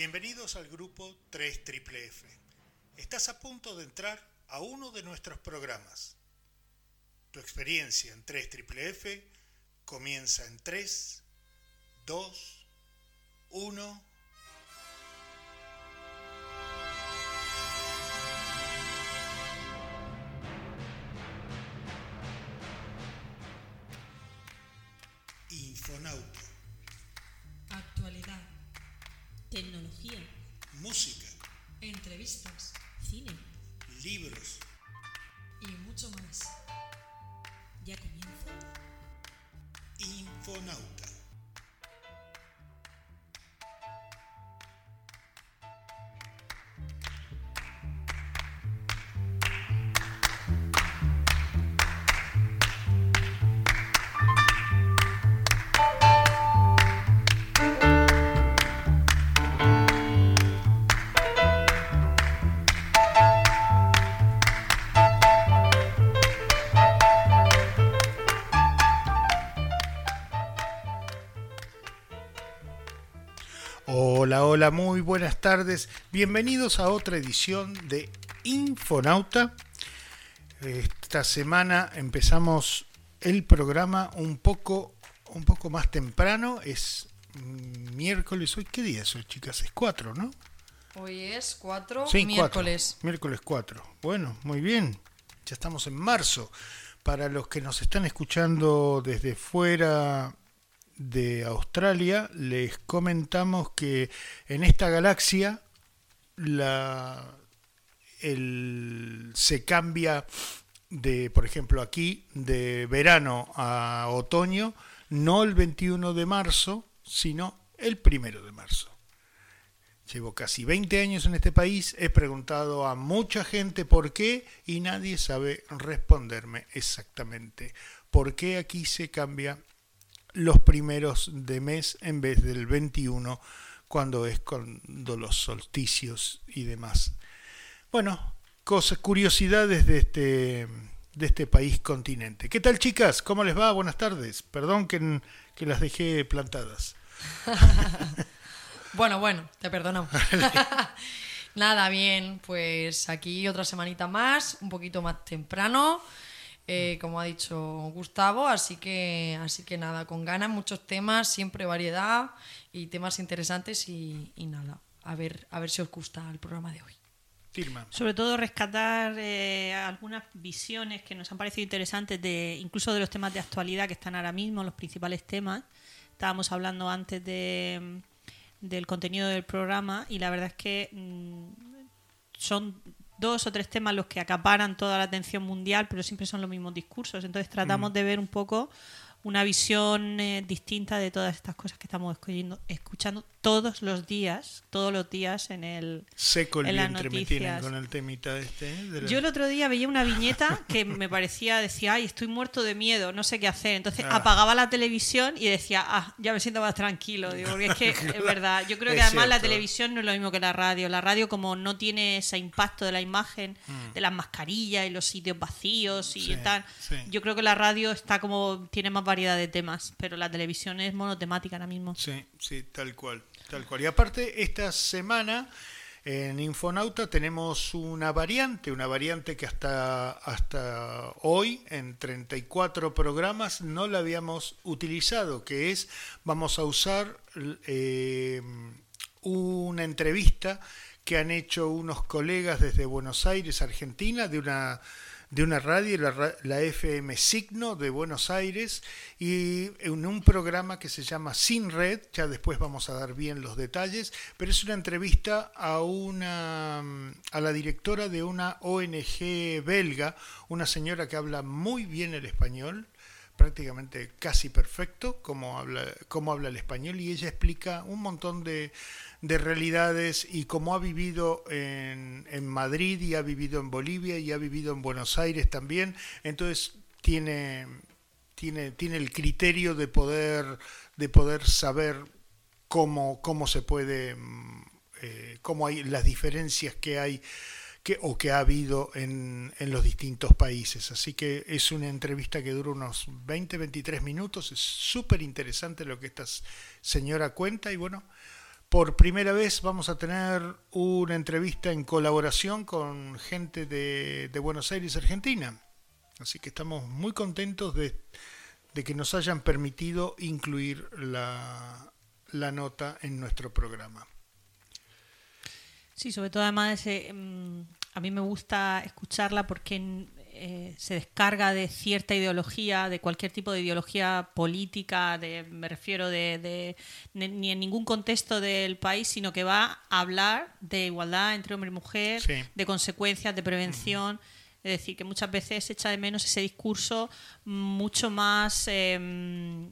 Bienvenidos al grupo 3 Triple F. Estás a punto de entrar a uno de nuestros programas. Tu experiencia en 3 Triple F comienza en 3, 2, 1. Hola, muy buenas tardes. Bienvenidos a otra edición de Infonauta. Esta semana empezamos el programa un poco, un poco más temprano. Es miércoles. ¿Hoy qué día es hoy, chicas? Es 4, ¿no? Hoy es 4, Sí, miércoles. cuatro. Miércoles 4. Bueno, muy bien. Ya estamos en marzo. Para los que nos están escuchando desde fuera de Australia, les comentamos que en esta galaxia la, el- se cambia de, por ejemplo, aquí, de verano a otoño, no el 21 de marzo, sino el primero de marzo. Llevo casi 20 años en este país, he preguntado a mucha gente por qué y nadie sabe responderme exactamente por qué aquí se cambia los primeros de mes en vez del 21 cuando es cuando los solsticios y demás. Bueno, cosas, curiosidades de este, de este país continente. ¿Qué tal chicas? ¿Cómo les va? Buenas tardes. Perdón que, que las dejé plantadas. Bueno, bueno, te perdonamos. Nada, bien, pues aquí otra semanita más, un poquito más temprano, eh, como ha dicho Gustavo, así que, así que nada, con ganas, muchos temas, siempre variedad y temas interesantes y, y nada, a ver, a ver si os gusta el programa de hoy. Firma. Sobre todo rescatar eh, algunas visiones que nos han parecido interesantes, de incluso de los temas de actualidad que están ahora mismo, los principales temas. Estábamos hablando antes de, del contenido del programa y la verdad es que mm, son dos o tres temas los que acaparan toda la atención mundial, pero siempre son los mismos discursos. Entonces tratamos de ver un poco una visión eh, distinta de todas estas cosas que estamos escuchando todos los días, todos los días en el, Seco el en las me tienen con el temita este. ¿eh? La- Yo el otro día veía una viñeta que me parecía, decía, ay, estoy muerto de miedo, no sé qué hacer. Entonces Ah. apagaba la televisión y decía, ah, ya me siento más tranquilo. Digo, porque es que es verdad. Yo creo que además la televisión no es lo mismo que la radio. La radio, como no tiene ese impacto de la imagen, de las mascarillas y los sitios vacíos y Mm. Sí, tal, sí. yo creo que la radio está como, tiene más variedad de temas, pero la televisión es monotemática ahora mismo. Sí, sí, tal cual, tal cual. Y aparte, esta semana en Infonauta tenemos una variante, una variante que hasta, hasta hoy, en 34 programas, no la habíamos utilizado, que es, vamos a usar eh, una entrevista que han hecho unos colegas desde Buenos Aires, Argentina, de una de una radio, la, la FM Signo de Buenos Aires, y en un programa que se llama Sin Red, ya después vamos a dar bien los detalles, pero es una entrevista a una a la directora de una ONG belga, una señora que habla muy bien el español, prácticamente casi perfecto como habla, como habla el español y ella explica un montón de, de realidades y cómo ha vivido en, en Madrid y ha vivido en Bolivia y ha vivido en Buenos Aires también. Entonces tiene, tiene, tiene el criterio de poder, de poder saber cómo, cómo se puede, mm, eh, cómo hay las diferencias que hay que, o que ha habido en, en los distintos países. Así que es una entrevista que dura unos 20-23 minutos. Es súper interesante lo que esta señora cuenta y bueno, por primera vez vamos a tener una entrevista en colaboración con gente de, Buenos Aires, Argentina. Así que estamos muy contentos de, que nos hayan permitido incluir la, la nota en nuestro programa. Sí, sobre todo además mm, a mí me gusta escucharla porque eh, se descarga de cierta ideología, de cualquier tipo de ideología política, de, me refiero de, de- de- ni en ningún contexto del país, sino que va a hablar de igualdad entre hombre y mujer, Sí. de consecuencias, de prevención. Es decir, que muchas veces se echa de menos ese discurso mucho más eh,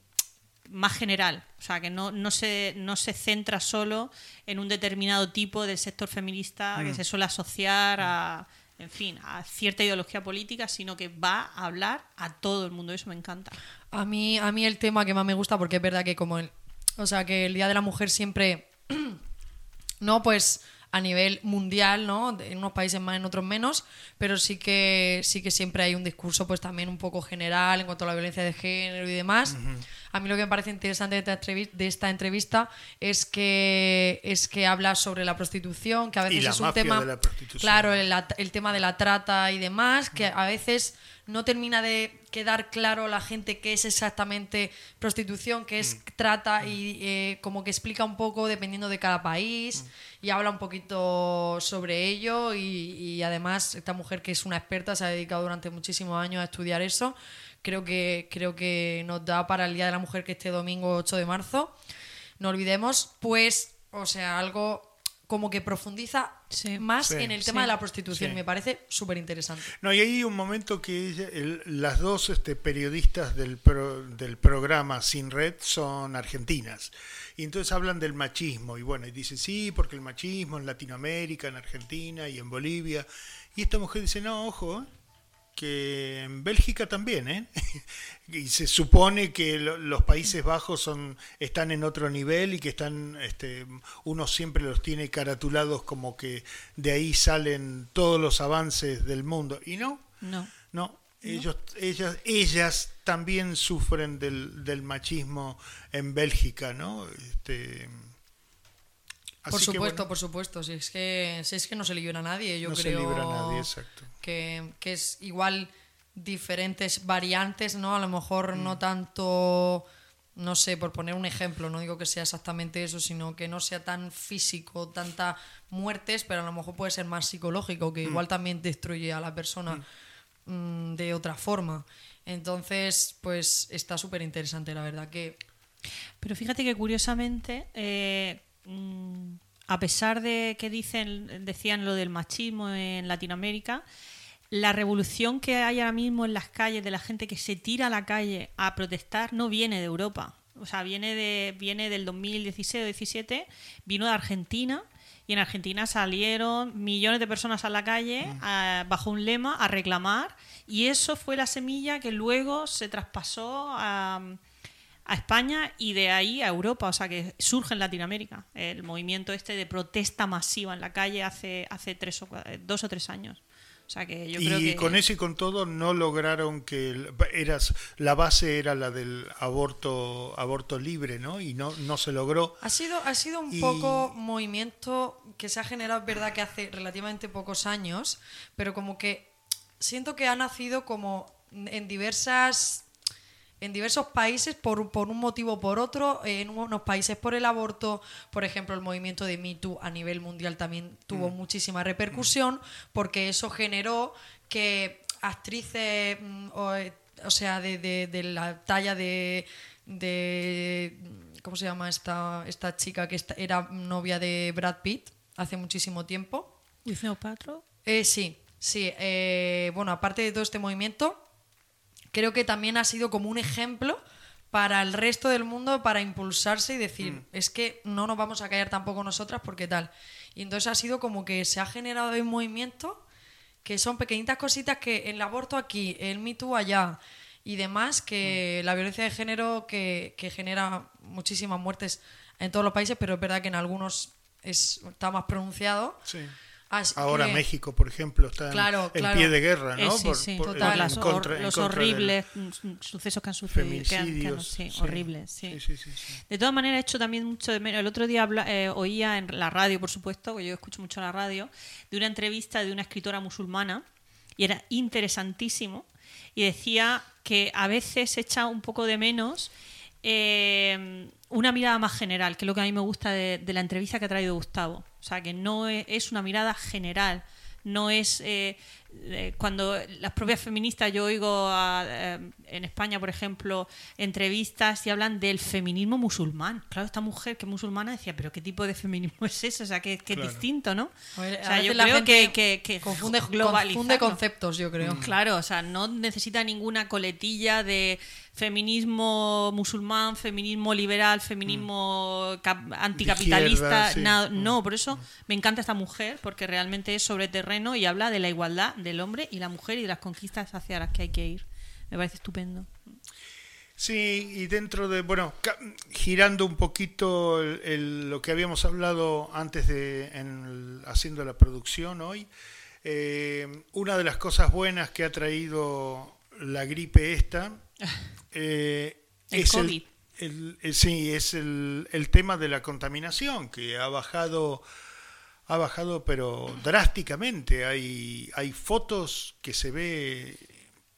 más general, o sea, que no, no, se, no se centra solo en un determinado tipo del sector feminista que se suele asociar a, en fin, a cierta ideología política, sino que va a hablar a todo el mundo, eso me encanta. A mí, a mí el tema que más me gusta, porque es verdad que como el, o sea, que el Día de la Mujer siempre, no, pues a nivel mundial, ¿no? En unos países más, en otros menos, pero sí que sí que siempre hay un discurso, pues también un poco general en cuanto a la violencia de género y demás. A mí lo que me parece interesante de esta, entrevi- de esta entrevista es que es que habla sobre la prostitución, que a veces la es un tema, de la prostitución. claro, el, el tema de la trata y demás, que a veces no termina de quedar claro a la gente qué es exactamente prostitución, qué es trata y eh, como que explica un poco dependiendo de cada país y habla un poquito sobre ello y, y además esta mujer que es una experta se ha dedicado durante muchísimos años a estudiar eso. Creo que, creo que nos da para el Día de la Mujer que este domingo 8 de marzo. No olvidemos, pues, o sea, algo como que profundiza Sí. más Sí. en el tema Sí. de la prostitución. Sí. Me parece súper interesante. No, y hay un momento que ella- el- las dos este, periodistas del, pro- del programa Sin Red son argentinas. Y entonces hablan del machismo. Y bueno, y dice, sí, porque el machismo en Latinoamérica, en Argentina y en Bolivia. Y esta mujer dice, no, ojo, ¿eh? Que en Bélgica también, ¿eh? y se supone que lo- los Países Bajos son están en otro nivel y que están, este, uno siempre los tiene caratulados como que de ahí salen todos los avances del mundo y no, No. no, ellos, ellas, ellas también sufren del, del machismo en Bélgica, ¿no? Este, Por que, supuesto, bueno, por supuesto. Si es que, si es que no se libra a nadie, yo no se creo libra a nadie, exacto. que, que es igual diferentes variantes, ¿no? A lo mejor Mm. no tanto, no sé, por poner un ejemplo, no digo que sea exactamente eso, sino que no sea tan físico, tanta muertes, pero a lo mejor puede ser más psicológico, Mm. que igual también destruye a la persona mm, de otra forma. Entonces, pues está súper interesante, la verdad que Pero fíjate que curiosamente, eh, mm, a pesar de que dicen, decían lo del machismo en Latinoamérica, la revolución que hay ahora mismo en las calles de la gente que se tira a la calle a protestar no viene de Europa. O sea, viene, de, viene del 2016 o 17, vino de Argentina y en Argentina salieron millones de personas a la calle a- bajo un lema a reclamar y eso fue la semilla que luego se traspasó a, a España y de ahí a Europa, o sea que surge en Latinoamérica el movimiento este de protesta masiva en la calle hace, hace tres o, cua- eh, dos o tres años. O sea que yo creo y que... con eso y con todo no lograron que el- eras la base era la del aborto aborto libre no y no no se logró Ha sido, ha sido un Y- poco movimiento que se ha generado, es verdad que hace relativamente pocos años, pero como que siento que ha nacido como en diversas en diversos países por, por un motivo o por otro, en unos países por el aborto, por ejemplo, el movimiento de Me Too a nivel mundial también tuvo muchísima repercusión, porque eso generó que actrices, mm, o, eh, o sea, de, de- de la talla de, de ¿cómo se llama esta, esta chica que esta- era novia de Brad Pitt hace muchísimo tiempo? Patrol. Eh, sí, sí. eh, bueno, aparte de todo este movimiento, creo que también ha sido como un ejemplo para el resto del mundo para impulsarse y decir, es que no nos vamos a callar tampoco nosotras porque tal. Y entonces ha sido como que se ha generado un movimiento que son pequeñitas cositas que el aborto aquí, el Me Too allá y demás, que la violencia de género que, que genera muchísimas muertes en todos los países, pero es verdad que en algunos es, está más pronunciado. sí Así Ahora que- México, por ejemplo, está en, Claro, en claro. pie de guerra, ¿no? Eh, sí, Por- sí, por- total, en los, contra- hor- en los contra del horribles mm, sucesos que han sucedido, que han- que han- Feminicidios. sí, sí. horribles. De todas maneras, he hecho también mucho de menos. El otro día habla- eh, oía en la radio, por supuesto, que yo escucho mucho la radio, de una entrevista de una escritora musulmana y era interesantísimo. Y decía que a veces echa un poco de menos eh, una mirada más general, que es lo que a mí me gusta de, de la entrevista que ha traído Gustavo. O sea, que no e- es, una mirada general, no es eh, eh, cuando las propias feministas, yo oigo a, eh, en España, por ejemplo, entrevistas y hablan del feminismo musulmán. Claro, esta mujer que es musulmana decía, pero ¿qué tipo de feminismo es ese? O sea, que, que Claro. es distinto, ¿no? A ver, O sea, yo creo que, que, que confunde, conceptos, yo creo. Claro, o sea, no necesita ninguna coletilla de feminismo musulmán, feminismo liberal, feminismo cap- anticapitalista, izquierda, sí. nada- no, por eso me encanta esta mujer, porque realmente es sobre terreno y habla de la igualdad del hombre y la mujer y de las conquistas hacia las que hay que ir. Me parece estupendo. Sí, y dentro de, bueno, girando un poquito el- el- lo que habíamos hablado antes de en el- haciendo la producción hoy, eh, una de las cosas buenas que ha traído la gripe esta eh, El es COVID. el, el- sí, es el, el tema de la contaminación que ha bajado ha bajado pero drásticamente. Hay hay fotos que se ve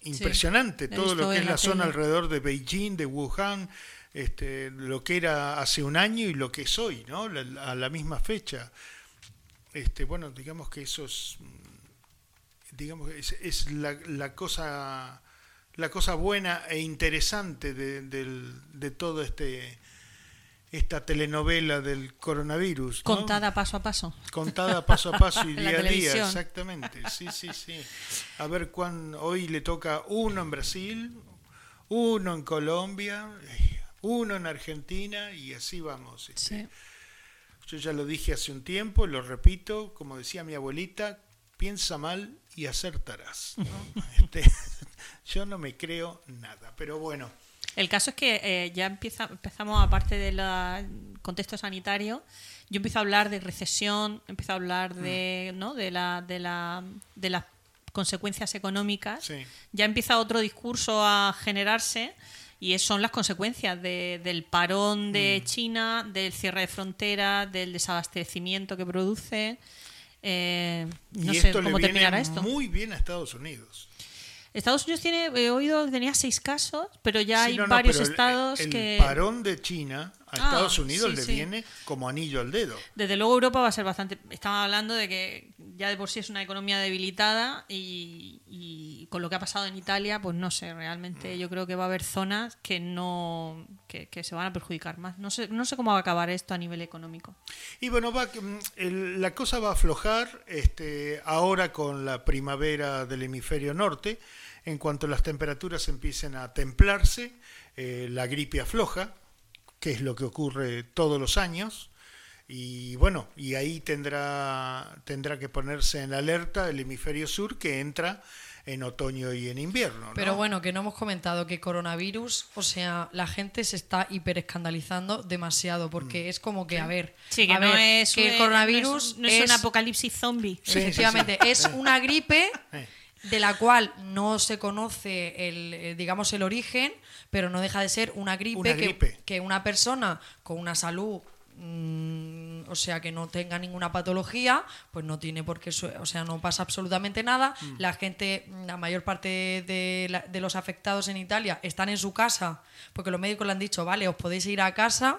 impresionante todo lo que es la la zona alrededor de Beijing, de Wuhan, este, lo que era hace un año y lo que es hoy, ¿no? La- a la misma fecha. Este, bueno, digamos que eso es, mm, digamos, es, es la, la cosa, la cosa buena e interesante de, del- de todo este, esta telenovela del coronavirus. ¿no? Contada paso a paso. Contada paso a paso y día a día, exactamente. Sí, sí, sí. A ver cuán hoy le toca uno en Brasil, uno en Colombia, eh, uno en Argentina y así vamos. este. Sí. Yo ya lo dije hace un tiempo, lo repito, como decía mi abuelita, piensa mal y acertarás. ¿no? Este, yo no me creo nada, pero bueno. El caso es que eh, ya empieza, empezamos, aparte del contexto sanitario, yo empiezo a hablar de recesión, empiezo a hablar de, ¿no? de, la, de, la, de las consecuencias económicas. Sí. Ya empieza otro discurso a generarse y son las consecuencias de- del parón de China, del cierre de fronteras, del desabastecimiento que produce. Eh, no y sé esto cómo terminará esto. muy bien a Estados Unidos. Estados Unidos tiene, he oído que tenía seis casos, pero ya Sí, hay no, no, varios pero el- estados el, que... parón de China a Ah, Estados Unidos sí, le sí. viene como anillo al dedo. Desde luego Europa va a ser bastante... Estamos hablando de que ya de por sí es una economía debilitada y, y con lo que ha pasado en Italia, pues no sé, Mm. realmente yo creo que va a haber zonas que no que, que se van a perjudicar más. No sé, no sé cómo va a acabar esto a nivel económico. Y bueno, va, mm, el- la cosa va a aflojar este, ahora con la primavera del hemisferio norte. En cuanto las temperaturas empiecen a templarse, eh, la gripe afloja, que es lo que ocurre todos los años. Y bueno, y ahí tendrá, tendrá que ponerse en alerta el hemisferio sur que entra en otoño y en invierno. ¿no? Pero bueno, que no hemos comentado que coronavirus, o sea, la gente se está hiperescandalizando demasiado Mm. porque es como que, a ver, Sí, que a no ver, es, que el coronavirus no es, no es un apocalipsis zombie. Sí, sí, sí. efectivamente es una gripe Eh. De la cual no se conoce el eh, digamos el origen, pero no deja de ser una gripe, Una que- gripe. Que, una persona con una salud mm, o sea que no tenga ninguna patología, pues no tiene por qué, o sea, no pasa absolutamente nada. Mm. La gente, la mayor parte de, la- de los afectados en Italia están en su casa, porque los médicos le han dicho, vale, os podéis ir a casa,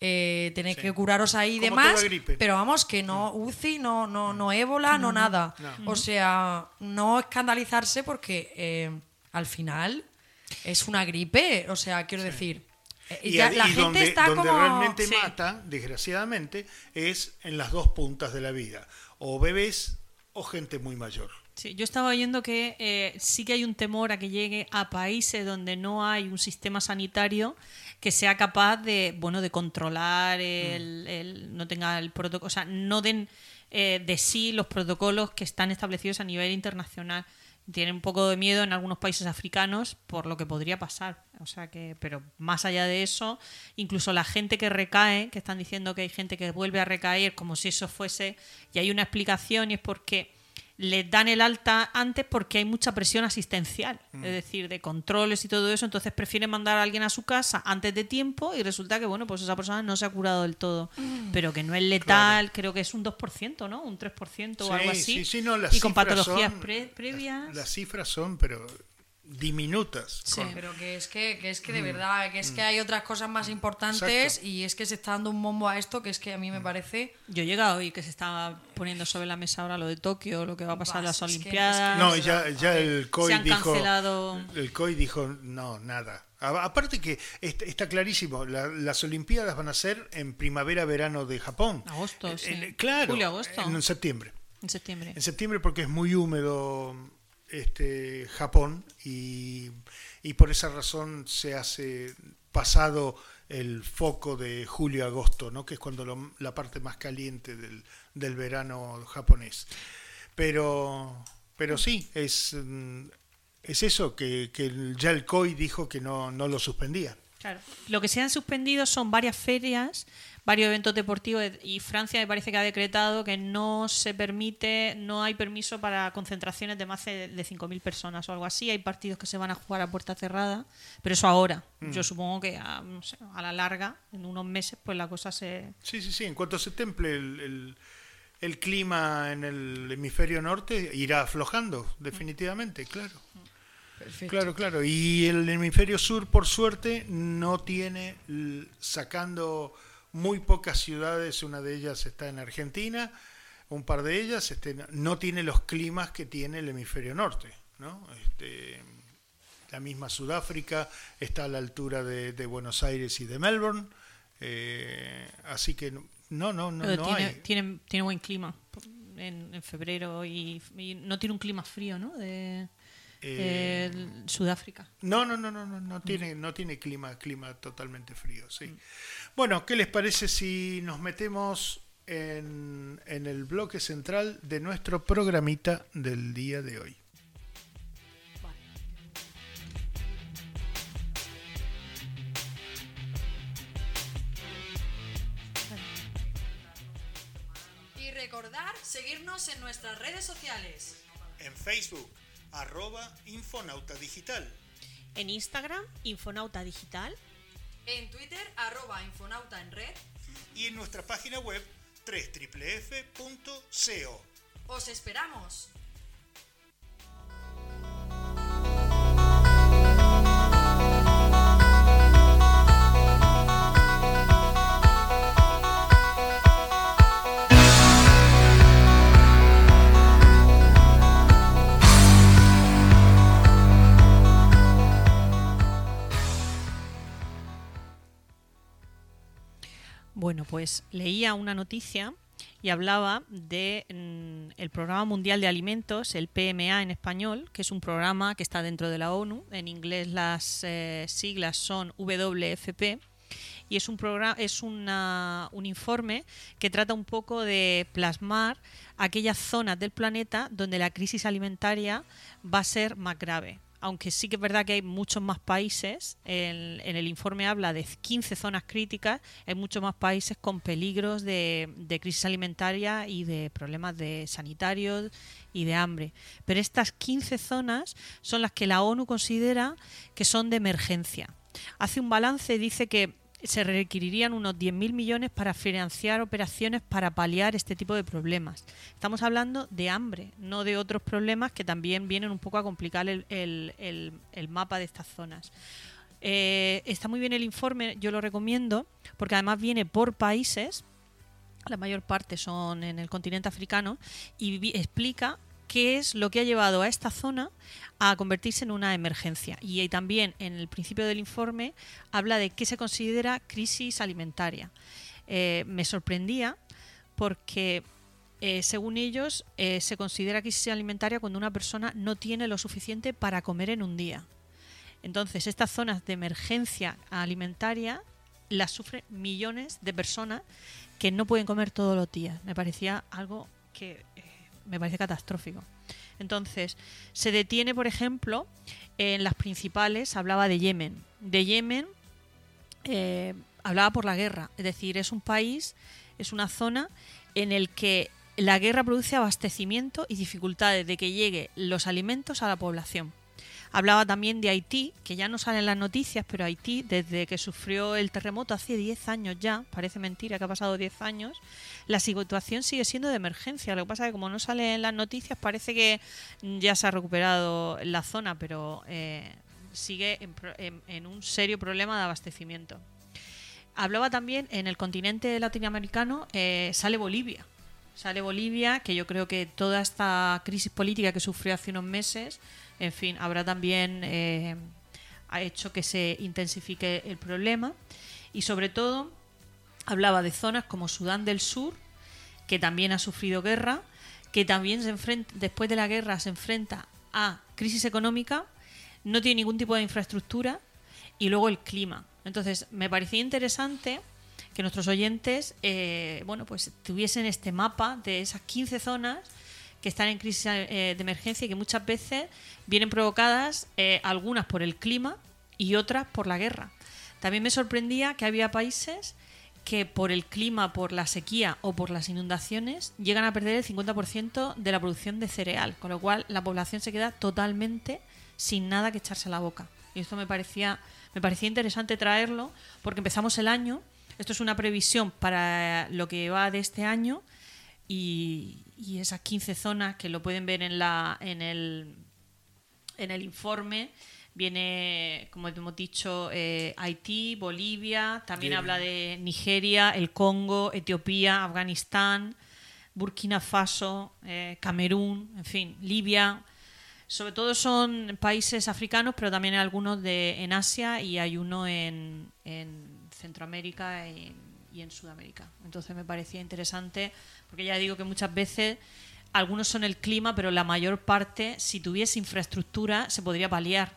eh, tenéis Sí. que curaros ahí y demás, pero vamos, que no UCI, no, no, no ébola, no nada. No. O sea, no escandalizarse porque eh, al final es una gripe, o sea, quiero decir... eh, Y, ya a- la y gente donde, está donde como... realmente Sí. mata, desgraciadamente, es en las dos puntas de la vida. O bebés o gente muy mayor. Sí, yo estaba oyendo que eh, sí que hay un temor a que llegue a países donde no hay un sistema sanitario que sea capaz de, bueno, de controlar el, el- no tenga el protocolo, o sea, no den eh, de sí los protocolos que están establecidos a nivel internacional. tienen un poco de miedo en algunos países africanos por lo que podría pasar. O sea que, pero más allá de eso, incluso la gente que recae, que están diciendo que hay gente que vuelve a recaer como si eso fuese, y hay una explicación y es porque les dan el alta antes porque hay mucha presión asistencial, es decir, de controles y todo eso, entonces prefieren mandar a alguien a su casa antes de tiempo y resulta que, bueno, pues esa persona no se ha curado del todo, pero que no es letal, creo que es un 2%, ¿no? Un 3% o algo así. Sí, sí, no, las y con patologías son- pre- previas. Las, las cifras son, pero diminutas. Sí. con- Pero que es que, que es que de verdad, que es que hay otras cosas más importantes Exacto. y es que se está dando un bombo a esto que es que a mí me parece... Yo he llegado hoy que se estaba poniendo sobre la mesa ahora lo de Tokio, lo que va a pasar en las Vas, es que- Olimpiadas. No, ya, ya el COI Se han dijo. cancelado. El COI dijo, no, nada. Aparte que est- está clarísimo, la- las Olimpiadas van a ser en primavera-verano de Japón. Agosto, Eh, sí. claro. Julio, agosto. En septiembre. En septiembre. En septiembre porque es muy húmedo este Japón y, y por esa razón se hace pasado el foco de julio-agosto, ¿no? que es cuando la parte más caliente del, del verano japonés. Pero, pero sí, es, mm, es eso, que, que ya el COI dijo que no, no lo suspendía. Claro. Lo que se han suspendido son varias ferias, varios eventos deportivos y Francia me parece que ha decretado que no se permite, no hay permiso para concentraciones de más de de 5.000 personas o algo así. Hay partidos que se van a jugar a puerta cerrada, pero eso ahora. Yo supongo que a, no sé, a la larga, en unos meses, pues la cosa se... Sí, sí, sí. En cuanto se temple el, el- el clima en el hemisferio norte, irá aflojando, definitivamente, claro. Perfecto. Claro, claro. Y el hemisferio sur, por suerte, no tiene, sacando muy pocas ciudades, una de ellas está en Argentina, un par de ellas, este, no tiene los climas que tiene el hemisferio norte, ¿no? Este, la misma Sudáfrica está a la altura de, de Buenos Aires y de Melbourne, eh, así que no, no, no, no tiene, hay. tiene, tiene buen clima en, en febrero y, y no tiene un clima frío, ¿no? De, Eh, el Sudáfrica. No, no, no, no, no, no tiene, no tiene clima, clima totalmente frío, sí. Bueno, ¿qué les parece si nos metemos en, en el bloque central de nuestro programita del día de hoy? Y recordar seguirnos en nuestras redes sociales. En Facebook, arroba Infonauta Digital. En Instagram, Infonauta Digital. En Twitter, arroba Infonauta en red. Y en nuestra página web, 3fff.co. ¡Os esperamos! Bueno, pues leía una noticia y hablaba de mm, el Programa Mundial de Alimentos, el PMA en español, que es un programa que está dentro de la ONU. En inglés las eh, siglas son WFP y es un programa es una- un informe que trata un poco de plasmar aquellas zonas del planeta donde la crisis alimentaria va a ser más grave. Aunque sí que es verdad que hay muchos más países, en, el informe habla de 15 zonas críticas, hay muchos más países con peligros de, crisis alimentaria y de problemas de sanitarios y de hambre. Pero estas 15 zonas son las que la ONU considera que son de emergencia. Hace un balance dice que se requerirían unos 10.000 millones para financiar operaciones para paliar este tipo de problemas. Estamos hablando de hambre, no de otros problemas que también vienen un poco a complicar el, el- el- mapa de estas zonas. Eh, está muy bien el informe, yo lo recomiendo, porque además viene por países, la mayor parte son en el continente africano, y explica qué es lo que ha llevado a esta zona a convertirse en una emergencia. Y también en el principio del informe habla de qué se considera crisis alimentaria. Eh, me sorprendía porque eh, según ellos eh, se considera crisis alimentaria cuando una persona no tiene lo suficiente para comer en un día. Entonces, estas zonas de emergencia alimentaria las sufren millones de personas que no pueden comer todos los días. Me parecía algo que me parece catastrófico. Entonces, se detiene, por ejemplo, en las principales, hablaba de Yemen. De Yemen eh, hablaba por la guerra, es decir, es un país, es una zona en el que la guerra produce abastecimiento y dificultades de que lleguen los alimentos a la población. Hablaba también de Haití, que ya no salen las noticias, pero Haití, desde que sufrió el terremoto hace 10 años ya, parece mentira que ha pasado 10 años, la situación sigue siendo de emergencia. Lo que pasa es que como no salen en las noticias, parece que ya se ha recuperado la zona, pero eh, sigue en, en- en un serio problema de abastecimiento. Hablaba también en el continente latinoamericano, eh, sale Bolivia. Sale Bolivia, que yo creo que toda esta crisis política que sufrió hace unos meses, en fin, habrá también eh, ha hecho que se intensifique el problema. Y sobre todo, hablaba de zonas como Sudán del Sur, que también ha sufrido guerra, que también se enfrenta, después de la guerra se enfrenta a crisis económica, no tiene ningún tipo de infraestructura y luego el clima. Entonces, me parecía interesante que nuestros oyentes eh, bueno, pues tuviesen este mapa de esas 15 zonas que están en crisis eh, de emergencia y que muchas veces vienen provocadas eh, algunas por el clima y otras por la guerra. También me sorprendía que había países que por el clima, por la sequía o por las inundaciones llegan a perder el 50% de la producción de cereal, con lo cual la población se queda totalmente sin nada que echarse a la boca. Y esto me parecía, me parecía interesante traerlo porque empezamos el año, esto es una previsión para lo que va de este año y, y esas 15 zonas que lo pueden ver en, la, en, el, en el informe viene, como hemos dicho, eh, Haití, Bolivia, también habla de Nigeria, el Congo, Etiopía, Afganistán, Burkina Faso, eh, Camerún, en fin, Libia. Sobre todo son países africanos, pero también hay algunos de, en Asia y hay uno en, en Centroamérica y, y en Sudamérica. Entonces me parecía interesante, porque ya digo que muchas veces algunos son el clima, pero la mayor parte, si tuviese infraestructura, se podría paliar.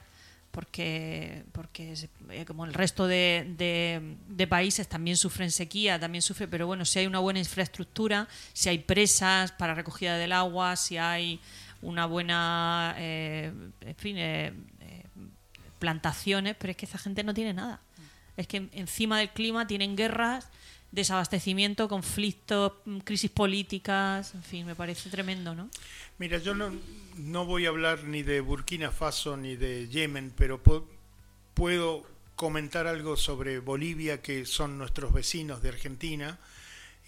Porque, porque eh, como el resto de, de- de países también sufren sequía, también sufre, pero bueno, si hay una buena infraestructura, si hay presas para recogida del agua, si hay una buena, eh, en fin, eh, eh, plantaciones, pero es que esa gente no tiene nada. Es que encima del clima tienen guerras, desabastecimiento, conflictos, mm, crisis políticas, en fin, me parece tremendo, ¿no? Mira, yo no, no voy a hablar ni de Burkina Faso ni de Yemen, pero pu- puedo comentar algo sobre Bolivia, que son nuestros vecinos de Argentina,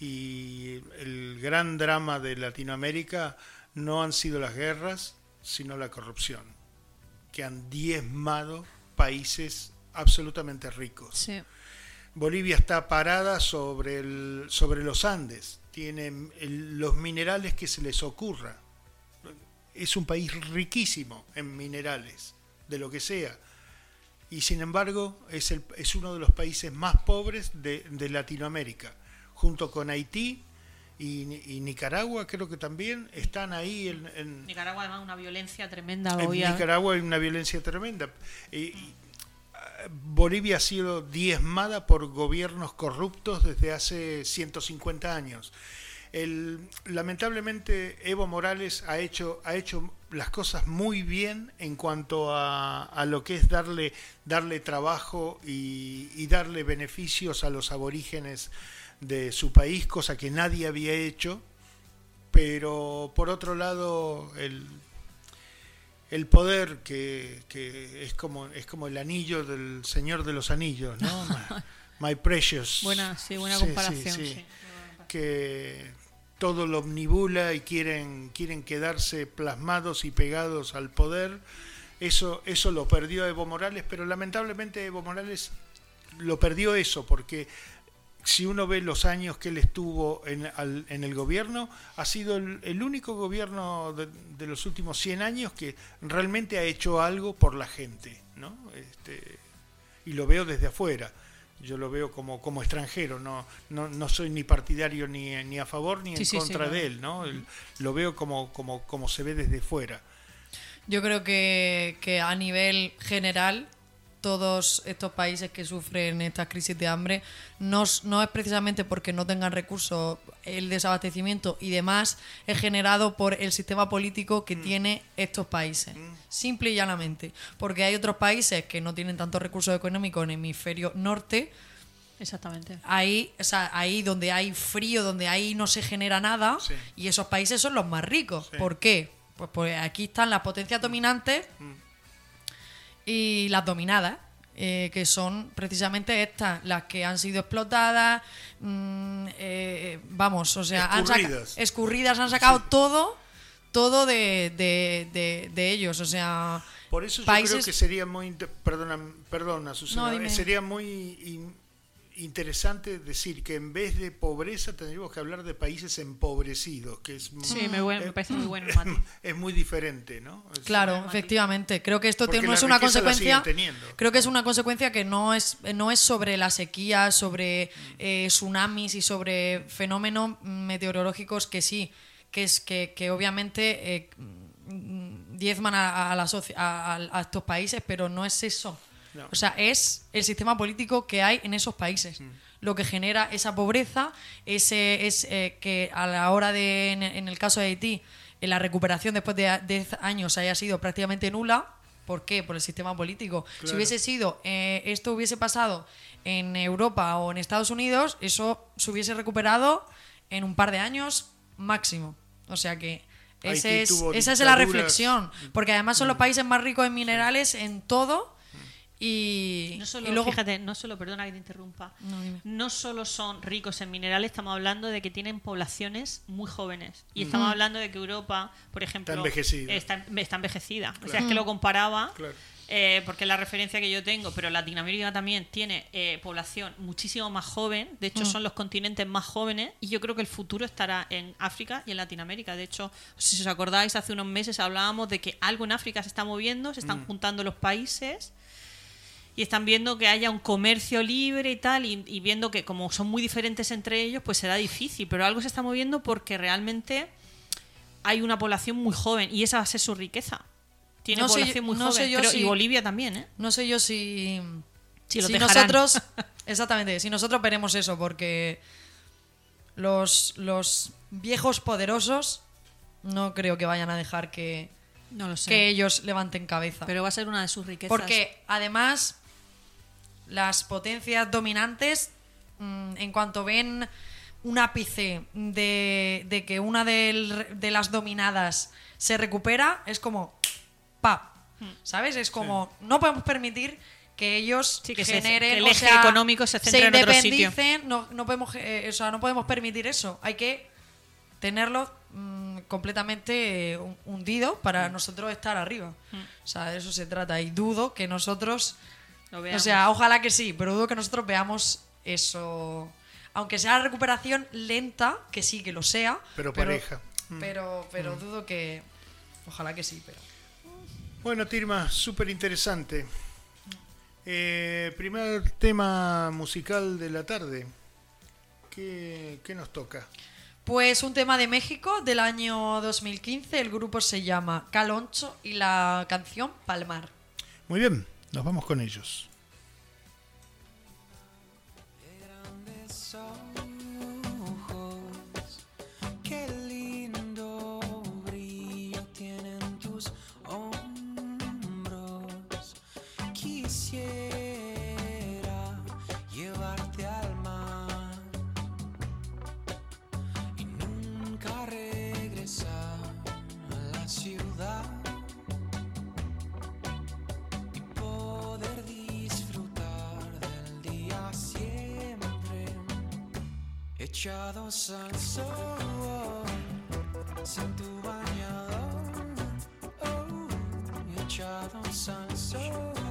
y el gran drama de Latinoamérica no han sido las guerras, sino la corrupción, que han diezmado países absolutamente ricos. Sí. Bolivia está parada sobre, el, sobre los Andes, tiene el- los minerales que se les ocurra. Es un país riquísimo en minerales, de lo que sea. Y sin embargo es, el, es uno de los países más pobres de, de Latinoamérica, junto con Haití y, y Nicaragua, creo que también están ahí en, en- Nicaragua además una violencia tremenda. en a- Nicaragua hay una violencia tremenda. Y- Bolivia ha sido diezmada por gobiernos corruptos desde hace 150 años. Lamentablemente Evo Morales ha hecho, ha hecho las cosas muy bien en cuanto a, a lo que es darle, darle trabajo y, y darle beneficios a los aborígenes de su país, cosa que nadie había hecho. Pero por otro lado, el, el poder que, que es como es como el anillo del Señor de los Anillos, ¿no? My, my precious. Buena, sí, buena sí, comparación. sí. sí. Que todo lo omnibula y quieren quieren quedarse plasmados y pegados al poder. Eso eso lo perdió Evo Morales, pero lamentablemente Evo Morales lo perdió eso porque si uno ve los años que él estuvo en, al- en el gobierno, ha sido el, el único gobierno de, de los últimos 100 años que realmente ha hecho algo por la gente, ¿no? Este, y lo veo desde afuera. Yo lo veo como, como extranjero, no, no, no soy ni partidario ni, ni a favor ni en Sí, sí, sí, contra de él, ¿no? El- lo veo como, como, como se ve desde fuera. Yo creo que, que a nivel general todos estos países que sufren estas crisis de hambre no, es precisamente porque no tengan recursos, el desabastecimiento y demás es generado por el sistema político que tiene estos países. Simple y llanamente. Porque hay otros países que no tienen tantos recursos económicos en el hemisferio norte, Exactamente. ahí, o sea, ahí donde hay frío, donde ahí no se genera nada, Sí. y esos países son los más ricos. Sí. ¿Por qué? Pues porque aquí están las potencias dominantes y las dominadas, eh, que son precisamente estas, las que han sido explotadas, mm, eh, vamos, o sea, han saca- Escurridas. escurridas, han sacado Sí. todo, todo de, de- de- de ellos, o sea, Por eso yo países... creo que sería muy... Perdona, perdona Susana, No, dime. sería muy in- interesante decir que en vez de pobreza tendríamos que hablar de países empobrecidos, que es, Sí, me, buen- me es- parece muy bueno es, muy diferente, ¿no? Es- Claro, efectivamente. Creo que esto no es una consecuencia. Creo que es una consecuencia que no es, no es sobre la sequía, sobre eh, tsunamis y sobre fenómenos meteorológicos que sí, que es que, que obviamente eh, mm, diezman a, a la a- a estos países, pero no es eso. No. O sea, es el sistema político que hay en esos países. Lo que genera esa pobreza, ese es eh, que a la hora de, en, en el caso de Haití, eh, la recuperación después de 10 años haya sido prácticamente nula. ¿Por qué? Por el sistema político. Si hubiese sido, eh, esto hubiese pasado en Europa o en Estados Unidos, eso se hubiese recuperado en un par de años máximo. O sea que ese es, esa es la reflexión. Porque además son los países más ricos en minerales en todo. Y, No solo, y luego, fíjate, no solo, perdona que te interrumpa, No, solo son ricos en minerales, estamos hablando de que tienen poblaciones muy jóvenes. Y Mm. estamos hablando de que Europa, por ejemplo, Está envejecida. Está, está envejecida. O sea, es que lo comparaba, Claro. eh, porque es la referencia que yo tengo, pero Latinoamérica también tiene eh, población muchísimo más joven. De hecho, son los continentes más jóvenes. Y yo creo que el futuro estará en África y en Latinoamérica. De hecho, si os acordáis, hace unos meses hablábamos de que algo en África se está moviendo, se están juntando los países y están viendo que haya un comercio libre y tal, y, y viendo que como son muy diferentes entre ellos, pues será difícil, pero algo se está moviendo porque realmente hay una población muy joven y esa va a ser su riqueza. Tiene No población yo- muy no sé joven, yo pero- si- y Bolivia también, ¿eh? no sé yo si, Si lo si dejarán. nosotros, exactamente, si nosotros veremos eso, porque los, los viejos poderosos no creo que vayan a dejar que, No lo sé. que ellos levanten cabeza. pero va a ser una de sus riquezas. Porque además las potencias dominantes, mm, en cuanto ven un ápice de, de que una del- de las dominadas se recupera, es como ¡pap! ¿Sabes? Es como no podemos permitir que ellos Sí, que se- generen que el o eje sea, económico se centre en otro sitio. no, no podemos eh, o sea, no podemos permitir eso hay que tenerlo mm, completamente eh, hun- hundido para nosotros estar arriba o sea de eso se trata y dudo que nosotros o sea ojalá que sí pero dudo que nosotros veamos eso aunque sea la recuperación lenta que sí que lo sea Pero pareja. pero pero dudo que ojalá que sí pero Bueno, Tirma, súper interesante. Eh, primer tema musical de la tarde. ¿Qué, qué nos toca? Pues un tema de México del año 2015. El grupo se llama Caloncho y la canción Palmar. Muy bien, nos vamos con ellos. Echados al sol sin tu bañador oh, echados al sol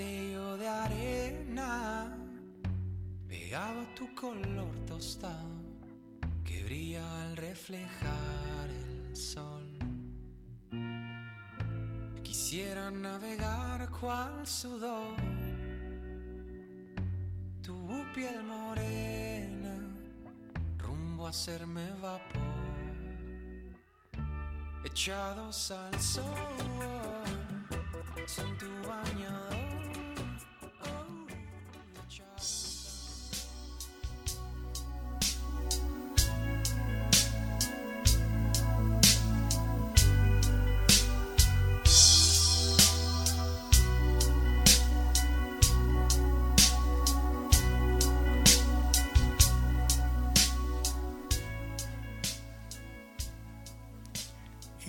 destello de arena pegado a tu color tostado que brilla al reflejar el sol. Quisiera navegar cual sudor, tu piel morena, rumbo a hacerme vapor, echados al sol, son tu bañador.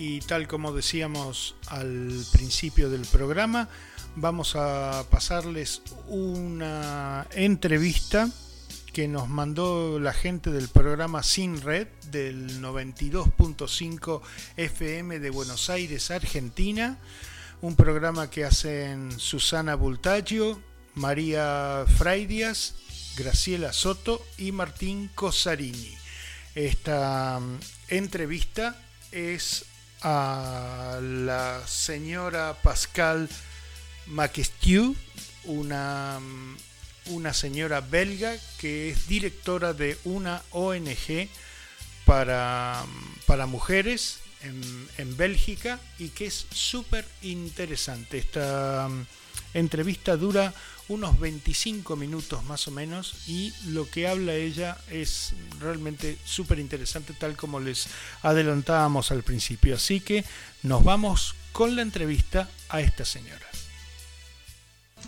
Y tal como decíamos al principio del programa, vamos a pasarles una entrevista que nos mandó la gente del programa Sin Red del 92.5 FM de Buenos Aires, Argentina. Un programa que hacen Susana Bultaggio, María Fraidias, Graciela Soto y Martín Cosarini. Esta mm, entrevista es a la señora Pascal Maquestiu, una, una señora belga que es directora de una ONG para, para mujeres en, en Bélgica y que es súper interesante. Esta mm, entrevista dura unos 25 minutos más o menos y lo que habla ella es realmente súper interesante tal como les adelantábamos al principio. Así que nos vamos con la entrevista a esta señora.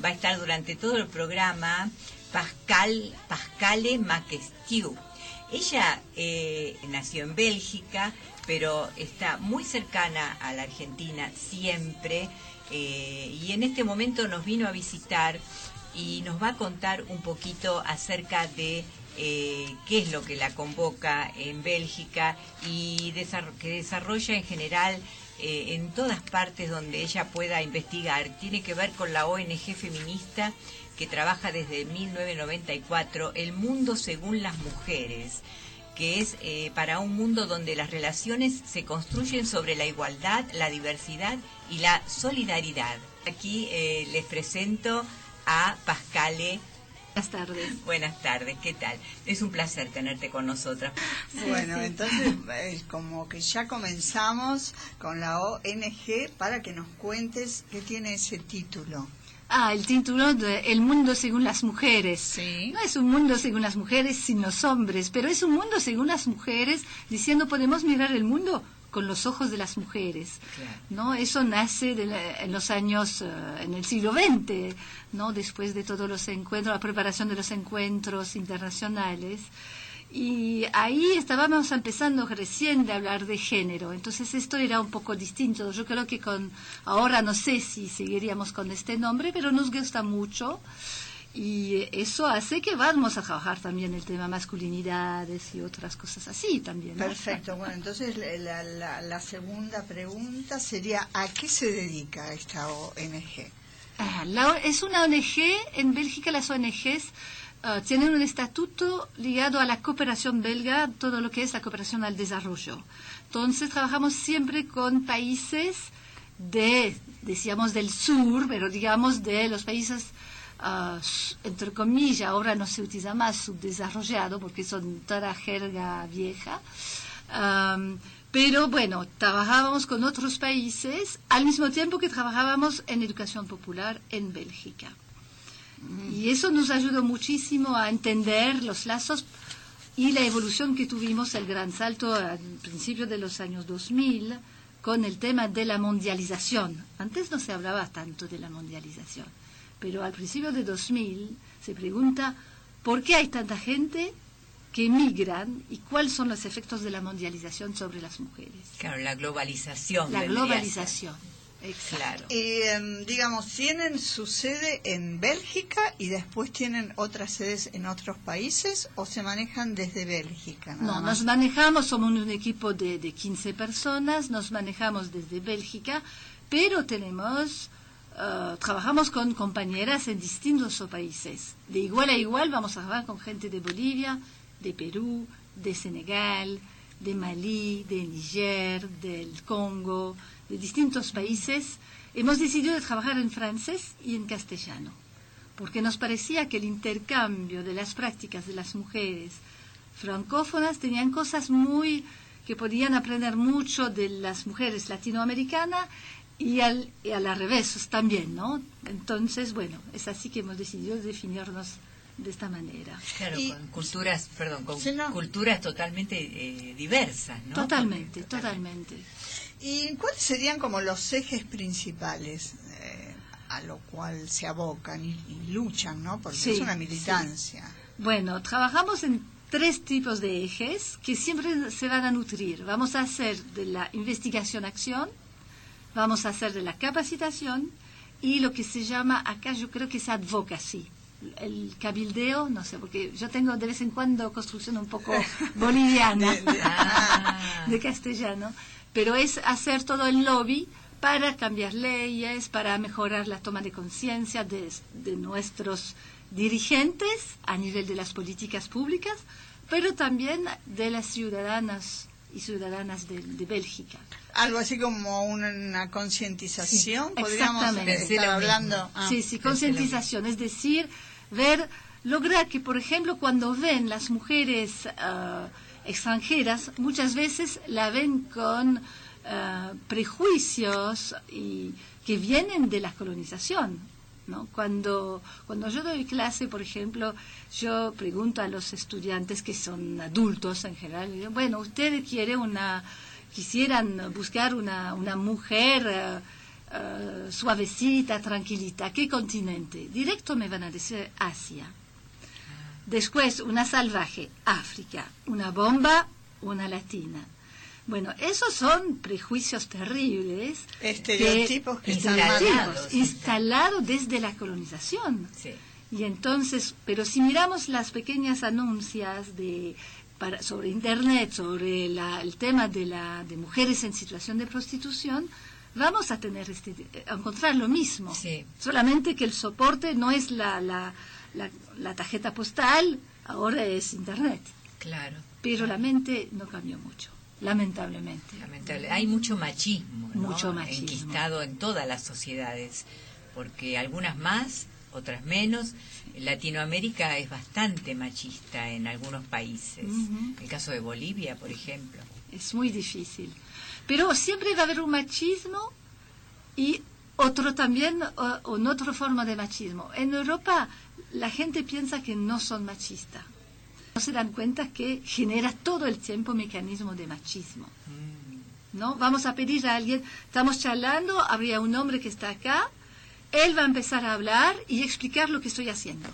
va a estar durante todo el programa Pascal, Pascale Maquestiu. Ella eh, nació en Bélgica, pero está muy cercana a la Argentina siempre eh, y en este momento nos vino a visitar y nos va a contar un poquito acerca de eh, qué es lo que la convoca en Bélgica y que desarrolla en general eh, en todas partes donde ella pueda investigar. Tiene que ver con la ONG feminista que trabaja desde 1994, El Mundo según las Mujeres que es eh, para un mundo donde las relaciones se construyen sobre la igualdad, la diversidad y la solidaridad. Aquí eh, les presento a Pascale. Buenas tardes. Buenas tardes, ¿qué tal? Es un placer tenerte con nosotras. Bueno, entonces eh, como que ya comenzamos con la ONG para que nos cuentes qué tiene ese título. Ah, el título de El mundo según las mujeres. Sí. No es un mundo según las mujeres sin los hombres, pero es un mundo según las mujeres diciendo podemos mirar el mundo con los ojos de las mujeres. Claro. ¿no? Eso nace de la- en los años, eh, en el siglo XX, ¿no? después de todos los encuentros, la preparación de los encuentros internacionales. Y ahí estábamos empezando recién de hablar de género, entonces esto era un poco distinto. Yo creo que con ahora no sé si seguiríamos con este nombre, pero nos gusta mucho y eso hace que vamos a trabajar también el tema masculinidades y otras cosas así también. ¿no? Perfecto, bueno, entonces la, la- la segunda pregunta sería ¿a qué se dedica esta ONG? Ah, la- es una ONG, en Bélgica las ONGs ah, tienen un estatuto ligado a la cooperación belga, todo lo que es la cooperación al desarrollo. Entonces trabajamos siempre con países de, decíamos del sur, pero digamos de los países, s- entre comillas, ahora no se utiliza más subdesarrollado porque son toda jerga vieja. Am, pero bueno, trabajábamos con otros países al mismo tiempo que trabajábamos en educación popular en Bélgica. Y eso nos ayudó muchísimo a entender los lazos y la evolución que tuvimos, el gran salto al principio de los años 2000 con el tema de la mundialización. Antes no se hablaba tanto de la mundialización, pero al principio de 2000 se pregunta por qué hay tanta gente que emigran y cuáles son los efectos de la mundialización sobre las mujeres. Claro, la globalización. La globalización. Claro. Y em, digamos, tienen su sede en Bélgica y después tienen otras sedes en otros países o se manejan desde Bélgica. No, más? nos manejamos, somos un equipo de, de 15 personas, nos manejamos desde Bélgica, pero tenemos eh, trabajamos con compañeras en distintos países. De igual a igual vamos a trabajar con gente de Bolivia, de Perú, de Senegal, de Malí, de Niger, del Congo, de distintos países. Hemos decidido de trabajar en francés y en castellano, porque nos parecía que el intercambio de las prácticas de las mujeres francófonas tenían cosas muy que podían aprender mucho de las mujeres latinoamericanas y al, y a la revés también, ¿no? Entonces, bueno, es así que hemos decidido definirnos de esta manera. Claro, Y- con culturas, perdón, con Sí, no. culturas totalmente eh, diversas, ¿no? Totalmente, totalmente. ¿Y cuáles serían como los ejes principales eh, a lo cual se abocan y, y luchan, ¿no? Porque Sí, es una militancia. Bueno, trabajamos en tres tipos de ejes que siempre se van a nutrir. Vamos a hacer de la investigación-acción, vamos a hacer de la capacitación y lo que se llama acá yo creo que es advocacy. El cabildeo, no sé, porque yo tengo de vez en cuando construcción un poco boliviana De- de- Ah. de castellano, pero es hacer todo el lobby para cambiar leyes, para mejorar la toma de conciencia de, de nuestros dirigentes a nivel de las políticas públicas, pero también de las ciudadanas y ciudadanas de, de Bélgica. Algo así como una concientización, podríamos exactamente. estar hablando. Ah, sí, sí, concientización, es decir, ver, lograr que, por ejemplo, cuando ven las mujeres ah, extranjeras, muchas veces la ven con ah, prejuicios y que vienen de la colonización. ¿no? Cuando, cuando yo doy clase, por ejemplo, yo pregunto a los estudiantes que son adultos en general, bueno, usted quiere una, quisieran buscar una, una mujer eh, eh, suavecita, tranquilita, ¿qué continente? Directo me van a decir Asia. Después una salvaje, África. Una bomba, una latina. Bueno, esos son prejuicios terribles. Estereotipos que están Instalados. instalados desde la colonización. Sí. Y entonces, pero si miramos las pequeñas anuncias de para, sobre internet, sobre la- el tema de la de mujeres en situación de prostitución, vamos a tener este a encontrar lo mismo. Sí. Solamente que el soporte no es la, la, la, la tarjeta postal, ahora es internet. Claro. Pero la mente no cambió mucho, lamentablemente. Lamentable. Hay mucho machismo, ¿no? Mucho machismo. enquistado en todas las sociedades, porque algunas más, otras menos. Latinoamérica es bastante machista en algunos países. El caso de Bolivia, por ejemplo. Es muy difícil. Pero siempre va a haber un machismo y otro también, o, o en otra forma de machismo. En Europa la gente piensa que no son machistas. No se dan cuenta que genera todo el tiempo mecanismo de machismo. ¿No? Vamos a pedir a alguien, estamos charlando, habría un hombre que está acá, él va a empezar a hablar y explicar lo que estoy haciendo.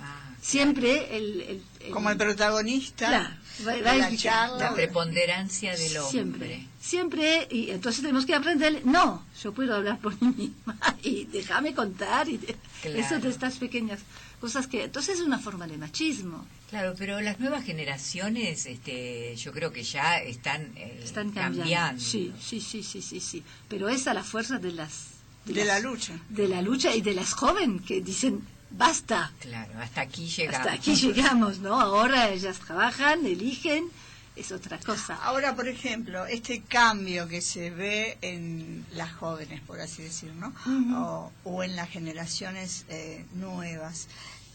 Ah, Siempre el... el- el- Como el protagonista Claro, la explicar. charla. la preponderancia del hombre. Siempre, siempre, y entonces tenemos que aprender, no, yo puedo hablar por mí misma y déjame contar y de- Claro. eso de estas pequeñas cosas que, entonces es una forma de machismo, Claro, pero las nuevas generaciones, este, yo creo que ya están, eh, están cambiando. Sí, sí, sí, sí, sí, sí, pero es a la fuerza de las... De las- la lucha. De la lucha y de las jóvenes que dicen, basta, Claro, hasta aquí llegamos. hasta aquí llegamos, ¿no? Ahora ellas trabajan, eligen, es otra cosa. Ahora, por ejemplo, este cambio que se ve en las jóvenes, por así decir, ¿no? o, o en las generaciones eh, nuevas,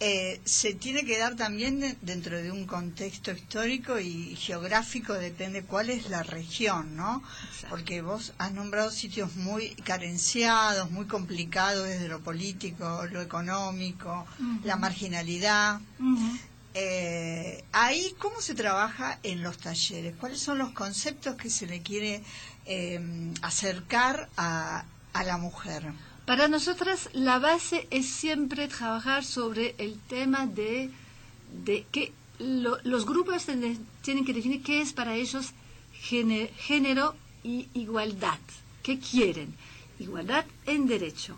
eh, se tiene que dar también de- dentro de un contexto histórico y geográfico, depende cuál es la región, ¿no? Exacto. Porque vos has nombrado sitios muy carenciados, muy complicados desde lo político, lo económico, la marginalidad. Eh, ahí, ¿cómo se trabaja en los talleres? ¿Cuáles son los conceptos que se le quiere eh, acercar a, a la mujer? Para nosotras la base es siempre trabajar sobre el tema de, de que lo- los grupos tienen que definir qué es para ellos género y igualdad. ¿Qué quieren? Igualdad en derecho.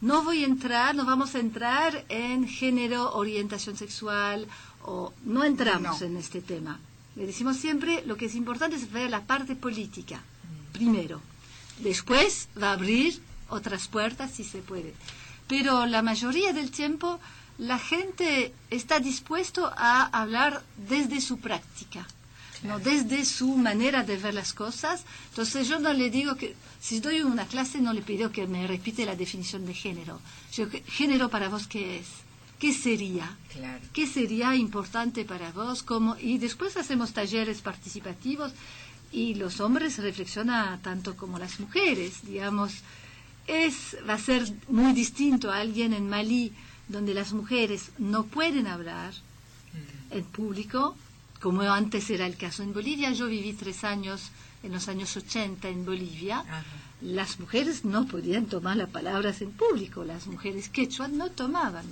No voy a entrar, no vamos a entrar en género, orientación sexual, o no entramos No. en este tema. Le decimos siempre lo que es importante es ver la parte política, primero. Después va a abrir otras puertas si se puede. Pero la mayoría del tiempo la gente está dispuesto a hablar desde su práctica, no desde su manera de ver las cosas. Entonces yo no le digo que si doy una clase no le pido que me repite la definición de género. Yo, ¿qué- género para vos qué es? ¿Qué sería? Claro. ¿Qué sería importante para vos? ¿Cómo? Y después hacemos talleres participativos y los hombres reflexionan tanto como las mujeres, digamos. Es, va a ser muy distinto a alguien en Malí donde las mujeres no pueden hablar en público, como antes era el caso en Bolivia. Yo viví tres años, en los años 80 en Bolivia. Ajá. Las mujeres no podían tomar las palabras en público, las mujeres quechua no tomaban.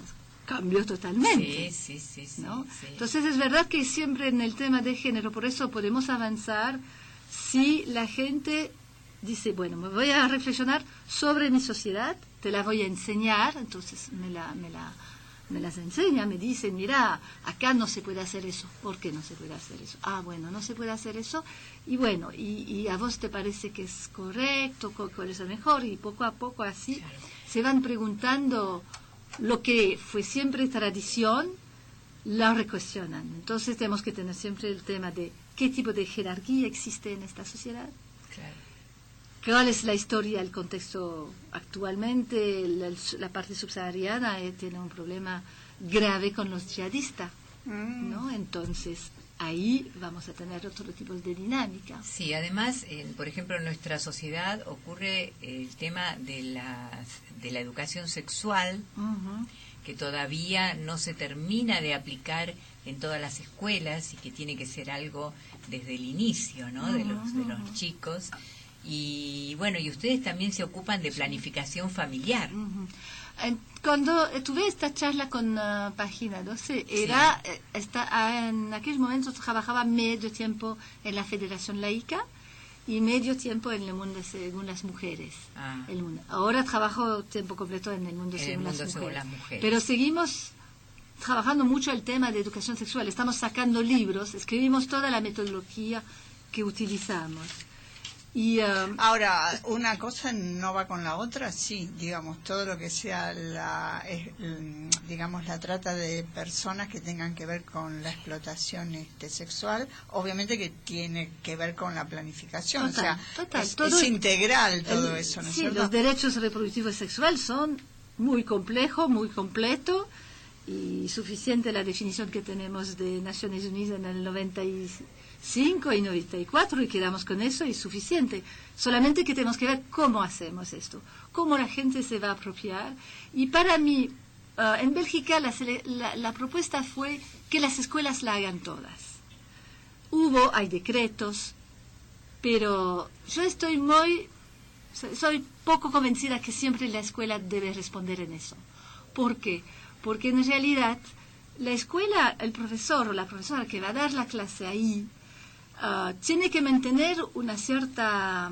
Cambió totalmente. Sí, sí, sí, sí, ¿no? sí. Entonces es verdad que siempre en el tema de género, por eso podemos avanzar si la gente dice, bueno, me voy a reflexionar sobre mi sociedad, te la voy a enseñar, entonces me, la, me, la, me las enseña, me dicen, mira, acá no se puede hacer eso, ¿por qué no se puede hacer eso? Ah, bueno, no se puede hacer eso, y bueno, y, y a vos te parece que es correcto, cu- cuál es lo mejor, y poco a poco así se van preguntando lo que fue siempre tradición, la recuestionan. Entonces tenemos que tener siempre el tema de qué tipo de jerarquía existe en esta sociedad, Claro. Cuál es la historia, el contexto actualmente. La, la parte subsahariana eh, tiene un problema grave con los yihadistas, ¿no? Entonces ahí vamos a tener otro tipo de dinámica. Sí, además, en- por ejemplo, en nuestra sociedad ocurre el tema de la, de la educación sexual que todavía no se termina de aplicar en todas las escuelas y que tiene que ser algo desde el inicio, ¿no? De los, de los chicos. Y bueno, y ustedes también se ocupan de planificación familiar. Cuando tuve esta charla con ah, Página 12, era, eh, esta- ah, en aquellos momentos trabajaba medio tiempo en la Federación Laica y medio tiempo en el mundo según las mujeres. Ah. El mundo. Ahora trabajo tiempo completo en el mundo, En el según, mundo las según mujeres. las mujeres. Pero seguimos trabajando mucho el tema de educación sexual. Estamos sacando libros, escribimos toda la metodología que utilizamos. Y, ah, Ahora, una cosa no va con la otra, sí, digamos, todo lo que sea la, es, mm, digamos, la trata de personas que tengan que ver con la explotación este, sexual, obviamente que tiene que ver con la planificación, Total, o sea, total, es, todo es es- integral todo El- eso, ¿no es sí, cierto? los derechos reproductivos sexuales son muy complejos, muy completo y suficiente la definición que tenemos de Naciones Unidas en el 95 y 94 y quedamos con eso y suficiente. Solamente que tenemos que ver cómo hacemos esto, cómo la gente se va a apropiar. Y para mí, ah, en Bélgica la, la- propuesta fue que las escuelas la hagan todas. Hubo, hay decretos, pero yo estoy muy So- soy poco convencida que siempre la escuela debe responder en eso. ¿Por qué? Porque en realidad la escuela, el profesor o la profesora que va a dar la clase ahí, ah, tiene que mantener una cierta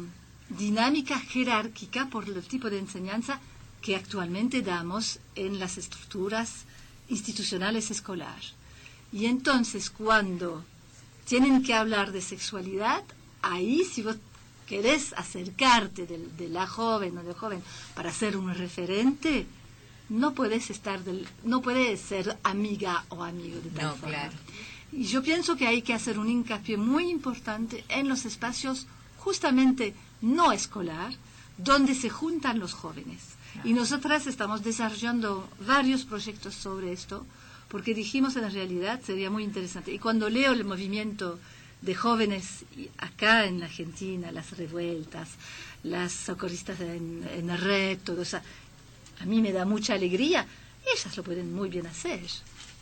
dinámica jerárquica por el tipo de enseñanza que actualmente damos en las estructuras institucionales escolares. Y entonces cuando tienen que hablar de sexualidad, ahí si vos querés acercarte del- de, la joven o del joven para ser un referente, no puedes estar del, no puedes ser amiga o amigo de tal No, forma. claro. Y yo pienso que hay que hacer un hincapié muy importante en los espacios justamente no escolar, donde se juntan los jóvenes. Y nosotras estamos desarrollando varios proyectos sobre esto, porque dijimos en realidad sería muy interesante. Y cuando leo el movimiento de jóvenes acá en Argentina, las revueltas, las socorristas en, en la red, todo eso, a mí me da mucha alegría. Ellas lo pueden muy bien hacer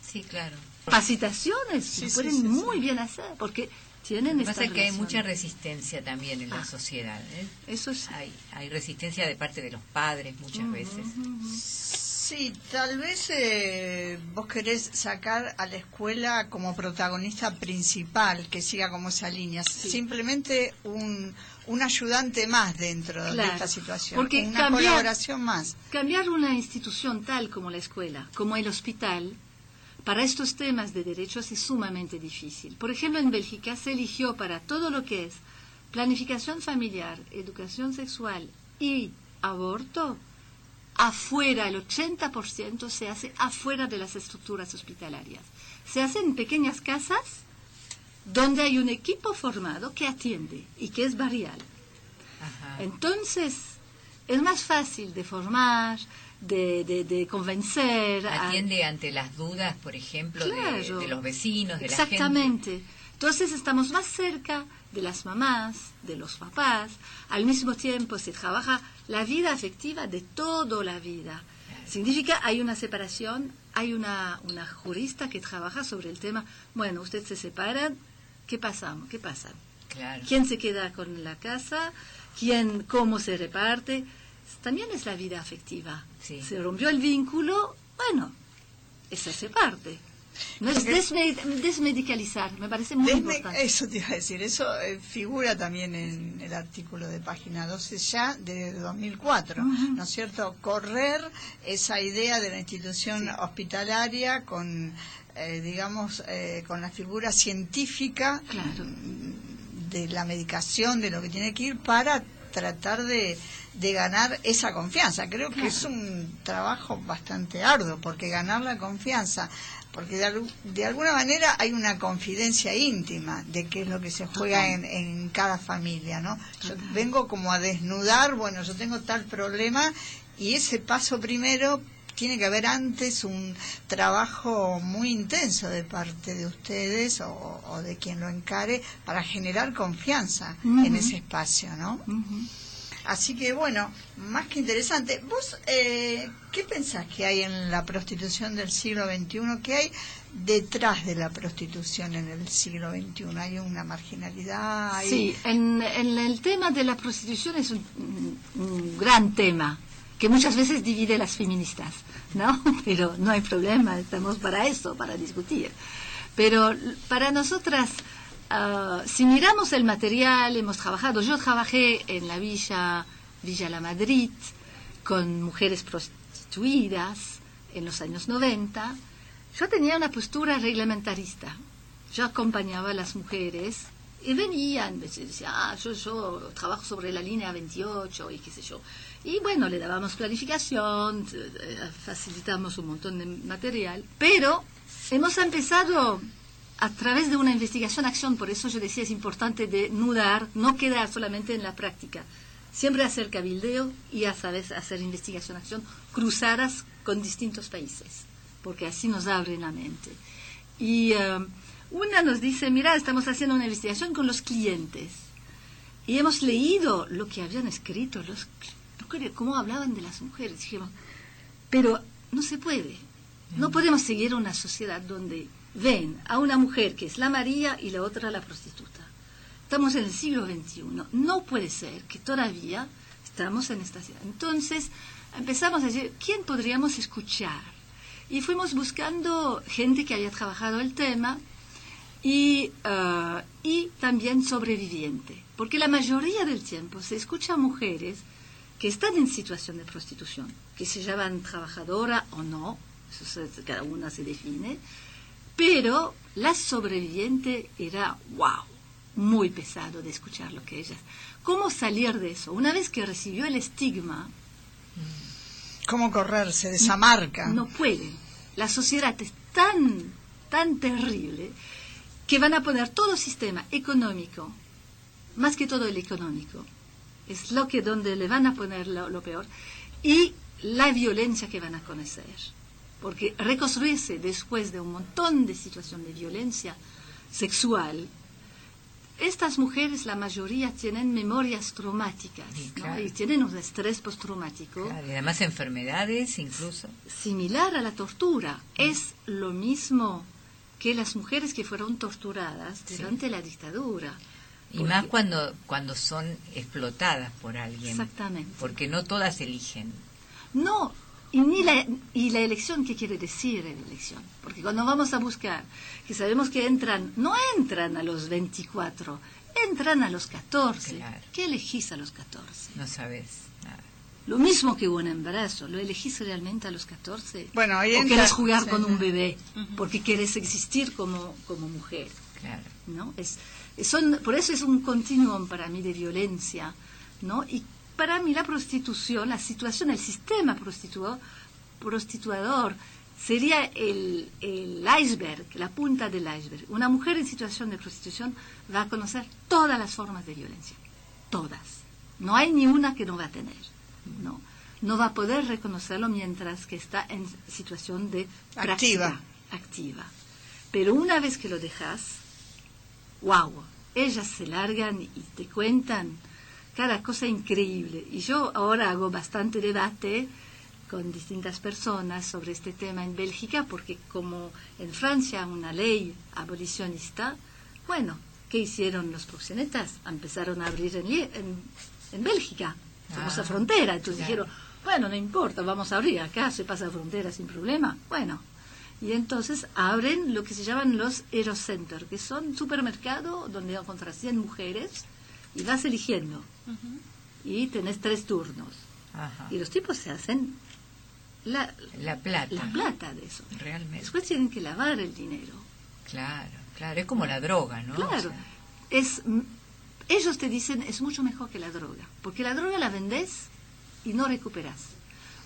Sí, claro. Capacitaciones Sí, lo pueden sí, sí. muy bien hacer porque tienen Lo que esta pasa es que hay mucha resistencia también en la Ah. sociedad. ¿eh? eso es Hay, hay resistencia de parte de los padres muchas veces. Sí, tal vez eh, vos querés sacar a la escuela como protagonista principal, que siga como esa línea. Simplemente un, un ayudante más dentro de Claro, esta situación. porque una cambiar- colaboración más. cambiar una institución tal como la escuela como el hospital para estos temas de derechos es sumamente difícil por ejemplo en Bélgica se eligió para todo lo que es planificación familiar educación sexual y aborto, afuera, el 80% se hace afuera de las estructuras hospitalarias. Se hace en pequeñas casas donde hay un equipo formado que atiende y que es barrial. Ajá. Entonces, es más fácil de formar, de, de- de convencer. a- Atiende ante las dudas, por ejemplo, de- Claro. de, los vecinos, de la gente. Exactamente. Entonces estamos más cerca de las mamás, de los papás. Al mismo tiempo se trabaja la vida afectiva de toda la vida. Significa hay una separación, hay una, una jurista que trabaja sobre el tema. Bueno, ustedes se separan, ¿qué pasa? ¿Qué pasa? Claro. ¿Quién se queda con la casa? ¿Quién, cómo se reparte? También es la vida afectiva. Sí. Se rompió el vínculo, bueno, esa hace parte. No es Porque- desme- desmedicalizar, me parece muy Desme- importante. eso te iba a decir, eso eh, figura también en el artículo de página 12 ya de 2004, ¿no es cierto? Correr esa idea de la institución hospitalaria con, eh, digamos, eh, con la figura científica Claro. de la medicación, de lo que tiene que ir para tratar de, de ganar esa confianza. Creo que es un trabajo bastante arduo, porque ganar la confianza, porque de, de alguna manera hay una confidencia íntima de qué es lo que se juega en, en cada familia, ¿no? Yo vengo como a desnudar, bueno, yo tengo tal problema y ese paso primero tiene que haber antes un trabajo muy intenso de parte de ustedes o, o de quien lo encare para generar confianza en ese espacio, ¿no? Ujú. Así que bueno, más que interesante. ¿Vos eh, qué pensás que hay en la prostitución del siglo XXI? ¿Qué hay detrás de la prostitución en el siglo XXI? ¿Hay una marginalidad? ¿Hay- Sí, en, en el tema de la prostitución es un, un gran tema que muchas veces divide a las feministas, ¿no? Pero no hay problema, estamos para eso, para discutir. Pero para nosotras, ah, si miramos el material, hemos trabajado, yo trabajé en la villa, Villa La Madrid, con mujeres prostituidas en los años 90, yo tenía una postura reglamentarista. Yo acompañaba a las mujeres y venían, decían, ah, yo, yo trabajo sobre la línea 28 y qué sé yo. Y bueno, le dábamos planificación, eh, facilitamos un montón de material, pero hemos empezado a través de una investigación-acción, por eso yo decía es importante denudar, no quedar solamente en la práctica, siempre hacer cabildeo y a sabes hacer investigación-acción cruzadas con distintos países, porque así nos abren la mente. Y eh, una nos dice, mira, estamos haciendo una investigación con los clientes y hemos leído lo que habían escrito, los, creo, cómo hablaban de las mujeres. Dijimos, pero no se puede. No podemos seguir una sociedad donde ven a una mujer que es la María y la otra la prostituta. Estamos en el siglo XXI. No puede ser que todavía estamos en esta ciudad. Entonces empezamos a decir, ¿quién podríamos escuchar? Y fuimos buscando gente que había trabajado el tema y, ah, y también sobreviviente. Porque la mayoría del tiempo se escucha a mujeres que están en situación de prostitución, que se llaman trabajadora o no, eso cada una se define, pero la sobreviviente era, wow, muy pesado de escuchar lo que ellas. ¿Cómo salir de eso? Una vez que recibió el estigma, ¿Cómo correrse de esa marca? no pueden. La sociedad es tan, tan terrible que van a poner todo sistema económico, más que todo el económico, es lo que donde le van a poner lo, lo peor, y la violencia que van a conocer. Porque reconstruirse después de un montón de situaciones de violencia sexual, estas mujeres, la mayoría, tienen memorias traumáticas Sí, ¿no? claro. y tienen un estrés postraumático Claro, y además enfermedades incluso. similar a la tortura. Es lo mismo que las mujeres que fueron torturadas Sí. durante la dictadura. Y Porque- más cuando, cuando son explotadas por alguien. Exactamente. Porque no todas eligen. No, y, ni la, y la elección, ¿qué quiere decir la elección? Porque cuando vamos a buscar, que sabemos que entran, no entran a los 24, entran a los 14. Claro. ¿Qué elegís a los 14? No sabes nada. Lo mismo que un embarazo, ¿lo elegís realmente a los 14? Bueno, ahí ¿O querés jugar con un bebé? Porque quieres existir como, como mujer. Claro. ¿no? Es, son, por eso es un continuum para mí de violencia, ¿no? Y para mí la prostitución, la situación, el sistema prostitu- prostituador sería el, el iceberg, la punta del iceberg. Una mujer en situación de prostitución va a conocer todas las formas de violencia, todas. No hay ni una que no va a tener. No, no va a poder reconocerlo mientras que está en situación de práctica Activa. activa. Pero una vez que lo dejas, wow, ellas se largan y te cuentan cada cosa increíble. Y yo ahora hago bastante debate con distintas personas sobre este tema en Bélgica, porque como en Francia una ley abolicionista, bueno, ¿qué hicieron los proxenetas? Empezaron a abrir en, en, en Bélgica, somos Ah, a frontera, entonces claro. dijeron, bueno, no importa, vamos a abrir acá, se pasa frontera sin problema. Bueno, y entonces abren lo que se llaman los Erocenter, que son supermercados donde encuentras 100 mujeres y vas eligiendo. Y tenés tres turnos. Ajá. Y los tipos se hacen la, La plata. la plata de eso. Realmente. Después tienen que lavar el dinero. Claro, claro. Es como la droga, ¿no? O Claro. sea, Es, mm, ellos te dicen es mucho mejor que la droga, porque la droga la vendés y no recuperas.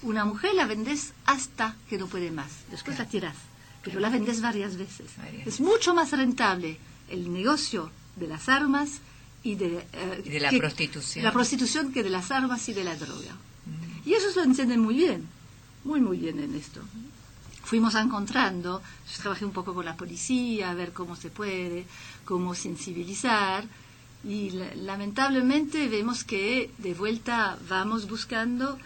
Una mujer la vendés hasta que no puede más, después Claro. la tirás, pero la vendés varias veces. Varias Es mucho más rentable el negocio de las armas y de, eh, Y de la que- prostitución. La prostitución que de las armas y de la droga. Mm. Y ellos lo entienden muy bien, muy, muy bien en esto. Fuimos encontrando, yo trabajé un poco con la policía, a ver cómo se puede, cómo sensibilizar, y la- lamentablemente vemos que de vuelta vamos buscando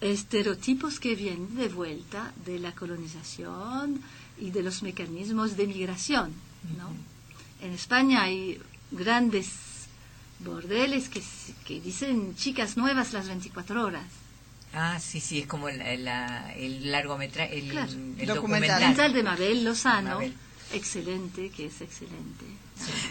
estereotipos que vienen de vuelta de la colonización y de los mecanismos de migración. ¿no? En España hay grandes bordeles que, que dicen chicas nuevas las 24 horas. Ah, sí, sí, es como la- el largometraje, el, Claro. el Documental. documental. Mental de Mabel Lozano, Mabel. excelente, que es excelente.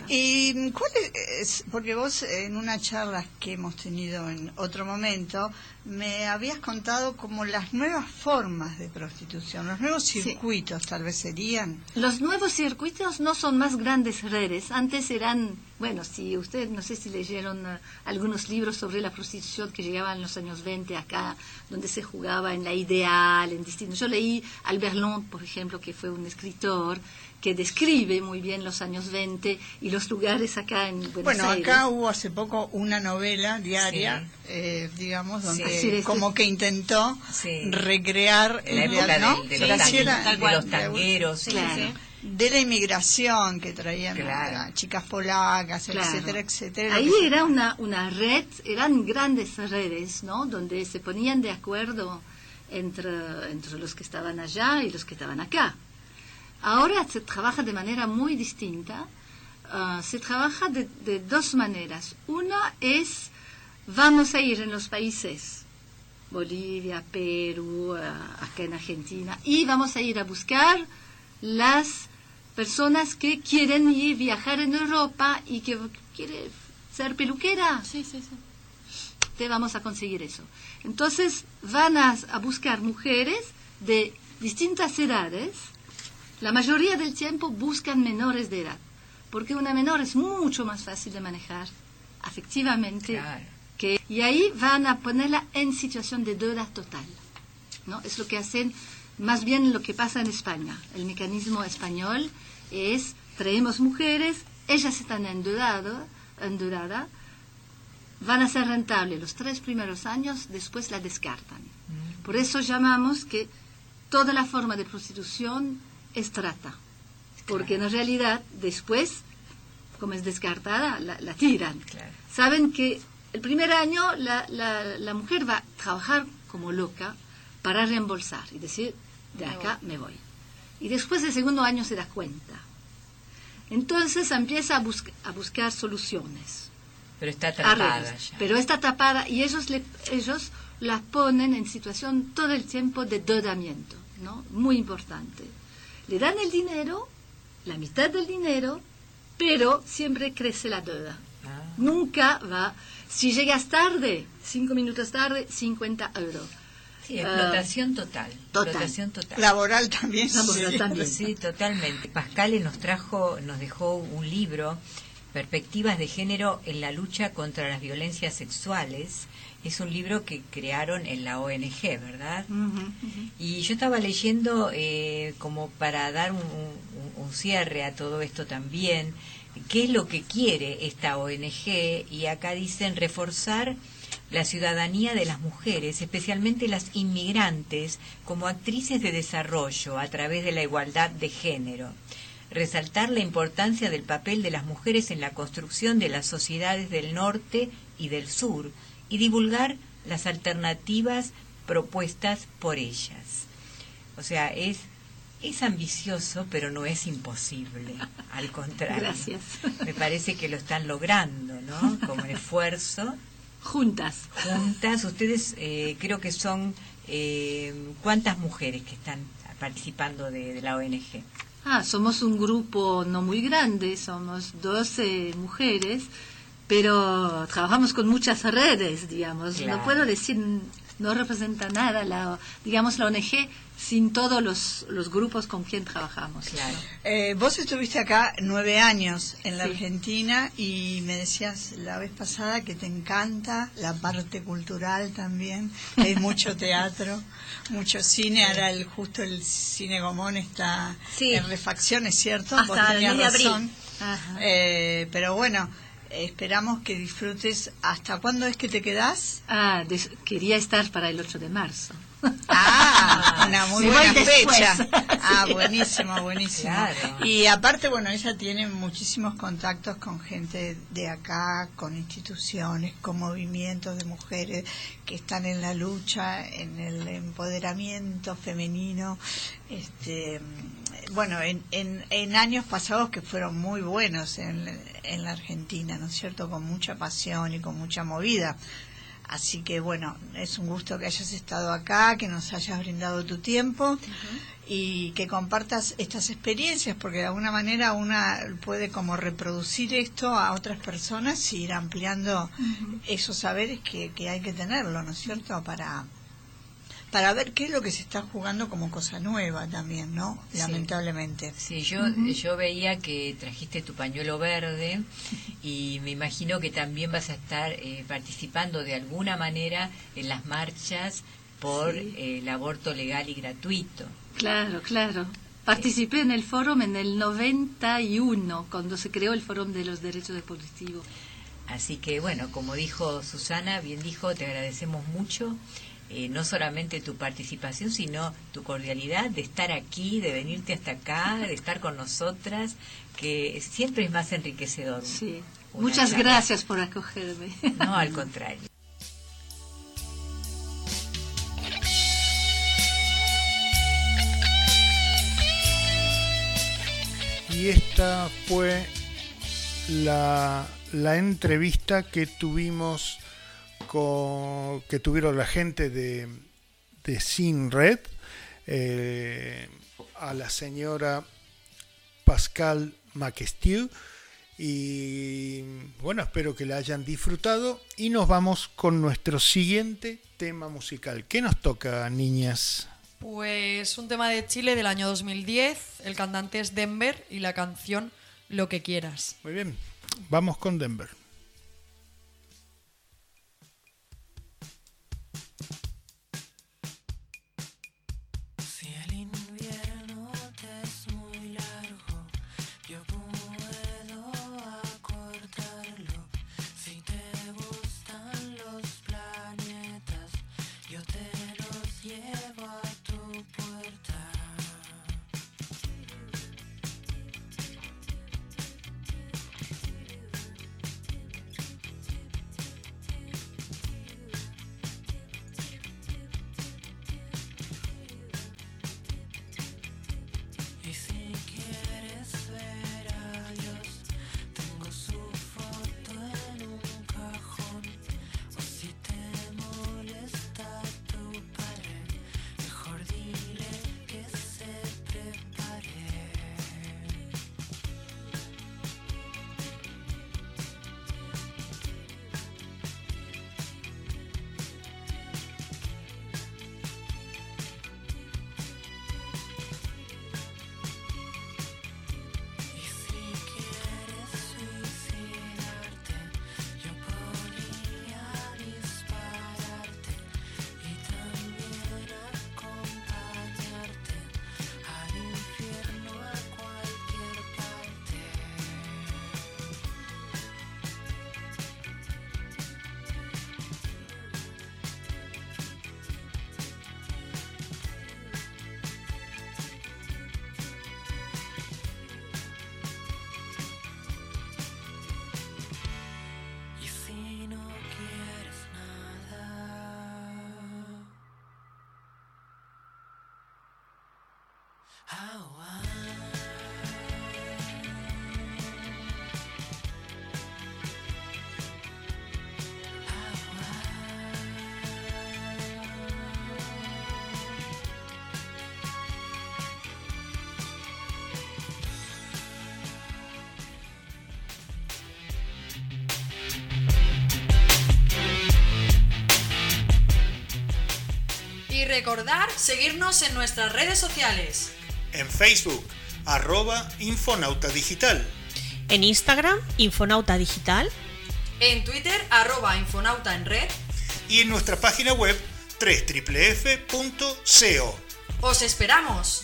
¿Y cuál es? Porque vos en una charla que hemos tenido en otro momento me habías contado como las nuevas formas de prostitución, los nuevos Sí. circuitos tal vez serían. Los nuevos circuitos no son más grandes redes. Antes eran, bueno, si ustedes, no sé si leyeron eh, algunos libros sobre la prostitución que llegaban en los años 20 acá, donde se jugaba en la ideal, en distintos. Yo leí Albert por ejemplo, que fue un escritor que describe muy bien los años 20 y los lugares acá en Buenos Bueno, Aires. acá hubo hace poco una novela diaria, Sí. eh, digamos, donde Sí, como que intentó Sí. recrear la el época de, los tangueros, de los tangueros. sí, Claro. sí. de la inmigración que traían Claro. chicas polacas, Claro. etcétera, etcétera. Ahí era una, una red, eran grandes redes, ¿no? Donde se ponían de acuerdo entre, entre los que estaban allá y los que estaban acá. Ahora se trabaja de manera muy distinta. Ah, se trabaja de, de dos maneras. Una es, vamos a ir en los países, Bolivia, Perú, ah, acá en Argentina, y vamos a ir a buscar las personas que quieren ir viajar en Europa y que quiere ser peluquera. Sí, sí, sí. Te vamos a conseguir eso. Entonces van a, a buscar mujeres de distintas edades. La mayoría del tiempo buscan menores de edad, porque una menor es mucho más fácil de manejar afectivamente. Claro. Que, y ahí van a ponerla en situación de deuda total. ¿no? Es lo que hacen, más bien lo que pasa en España. El mecanismo español es, traemos mujeres, ellas están endeudadas, endeudadas, van a ser rentables los tres primeros años, después la descartan. Por eso llamamos que toda la forma de prostitución es trata, porque en realidad después, como es descartada, la, la tiran. Claro. Saben que el primer año la, la- la mujer va a trabajar como loca para reembolsar y decir, de acá me voy. Y después del segundo año se da cuenta. Entonces empieza a, busc- a buscar soluciones Pero está arreglos. ya. Pero está tapada y ellos, le, ellos la ponen en situación todo el tiempo de deudamiento, ¿no? Muy importante. Le dan el dinero, la mitad del dinero, pero siempre crece la deuda. Ah. Nunca va. Si llegas tarde, cinco minutos tarde, 50 euros. Sí, Ah, explotación total. total. Explotación total. Laboral también. Laboral sí. también. Sí, totalmente. Pascal nos trajo, nos dejó un libro, Perspectivas de Género en la lucha contra las violencias sexuales, es un libro que crearon en la ONG, ¿verdad? Y yo estaba leyendo, eh, como para dar un, un- un cierre a todo esto también, qué es lo que quiere esta ONG, y acá dicen reforzar la ciudadanía de las mujeres, especialmente las inmigrantes, como actrices de desarrollo a través de la igualdad de género. Resaltar la importancia del papel de las mujeres en la construcción de las sociedades del norte y del sur y divulgar las alternativas propuestas por ellas. O sea, es, es ambicioso, pero no es imposible. Al contrario. Gracias. Me parece que lo están logrando, ¿no? Como el esfuerzo. Juntas. Juntas, ustedes eh, creo que son eh, cuántas mujeres que están participando de, de la ONG. Ah, somos un grupo no muy grande, somos 12 mujeres, pero trabajamos con muchas redes, digamos. Claro. No puedo decir, no representa nada la, digamos, la ONG sin todos los, los grupos con quien trabajamos. Claro. Eh, vos estuviste acá nueve años en la Sí. Argentina y me decías la vez pasada que te encanta la parte cultural también. Hay mucho teatro, mucho cine. Ahora el, justo el cine Gomón está Sí. en refacción, es cierto. Hasta Vos el tenías mes de abril. razón. Ajá. Eh, pero bueno, esperamos que disfrutes. ¿Hasta cuándo es que te quedás? Ah, des- quería estar para el 8 de marzo. Ah, una muy Me buena fecha. Ah, buenísimo, buenísimo. Claro. Y aparte, bueno, ella tiene muchísimos contactos con gente de acá, con instituciones, con movimientos de mujeres que están en la lucha, en el empoderamiento femenino. Este, bueno, en, en, en años pasados que fueron muy buenos en, en la Argentina, ¿no es cierto? Con mucha pasión y con mucha movida. Así que bueno, es un gusto que hayas estado acá, que nos hayas brindado tu tiempo y que compartas estas experiencias, porque de alguna manera una puede como reproducir esto a otras personas y ir ampliando esos saberes que, que hay que tenerlo, ¿no es cierto? Para, para ver qué es lo que se está jugando como cosa nueva también, ¿no? Lamentablemente. Sí, yo, yo veía que trajiste tu pañuelo verde y me imagino que también vas a estar eh, participando de alguna manera en las marchas por Sí. eh, el aborto legal y gratuito. Claro, claro. Participé en el foro en el 91, cuando se creó el Foro de los Derechos Reproductivos. Así que bueno, como dijo Susana, bien dijo, te agradecemos mucho, eh, no solamente tu participación, sino tu cordialidad de estar aquí, de venirte hasta acá, de estar con nosotras, que siempre es más enriquecedor. Sí. Muchas charla. gracias por acogerme. No, al contrario. Y esta fue la, la entrevista que tuvimos con, que tuvieron la gente de, de Sin Red eh, a la señora Pascal Maquestiu y bueno espero que la hayan disfrutado y nos vamos con nuestro siguiente tema musical ¿qué nos toca niñas? Pues un tema de Chile del año 2010. El cantante es Denver y la canción Lo que quieras. muy bien vamos con Denver recordar seguirnos en nuestras redes sociales. En Facebook, arroba Infonauta Digital. En Instagram, Infonauta Digital. En Twitter, arroba Infonauta en red. Y en nuestra página web www.co. ¡Os esperamos!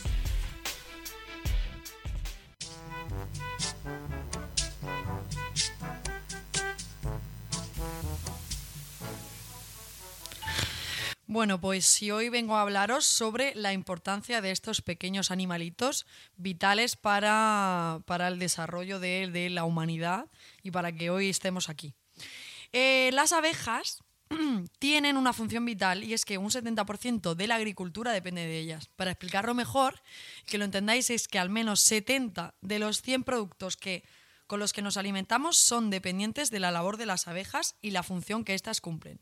Bueno, pues si hoy vengo a hablaros sobre la importancia de estos pequeños animalitos vitales para, para el desarrollo de, la humanidad y para que hoy estemos aquí. Eh, las abejas tienen una función vital y es que un 70% de la agricultura depende de ellas. Para explicarlo mejor, que lo entendáis, es que al menos 70 de los 100 productos que, con los que nos alimentamos son dependientes de la labor de las abejas y la función que éstas cumplen.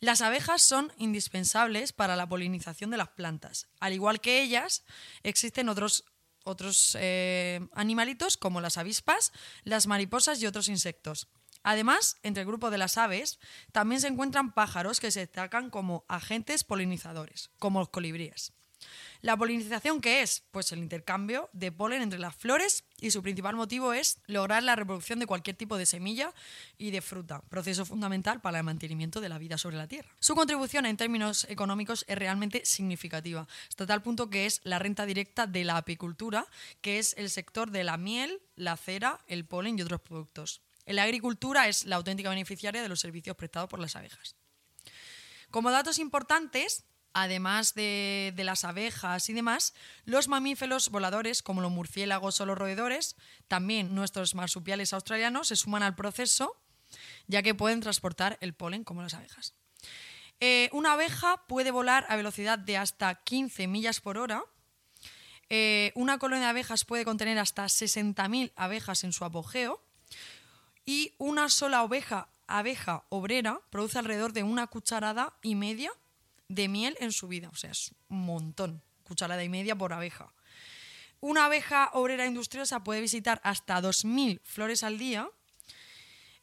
Las abejas son indispensables para la polinización de las plantas. Al igual que ellas, existen otros, otros eh, animalitos como las avispas, las mariposas y otros insectos. Además, entre el grupo de las aves también se encuentran pájaros que se destacan como agentes polinizadores, como los colibríes. ¿La polinización qué es? Pues el intercambio de polen entre las flores y su principal motivo es lograr la reproducción de cualquier tipo de semilla y de fruta, proceso fundamental para el mantenimiento de la vida sobre la Tierra. Su contribución en términos económicos es realmente significativa, hasta tal punto que es la renta directa de la apicultura, que es el sector de la miel, la cera, el polen y otros productos. La agricultura es la auténtica beneficiaria de los servicios prestados por las abejas. Como datos importantes, además de, de, las abejas y demás, los mamíferos voladores, como los murciélagos o los roedores, también nuestros marsupiales australianos, se suman al proceso, ya que pueden transportar el polen como las abejas. Eh, una abeja puede volar a velocidad de hasta 15 millas por hora. Eh, una colonia de abejas puede contener hasta 60.000 abejas en su apogeo. Y una sola abeja obrera produce alrededor de una cucharada y media de miel en su vida. O sea, es un montón. Cucharada y media por abeja. Una abeja obrera industriosa puede visitar hasta 2.000 flores al día.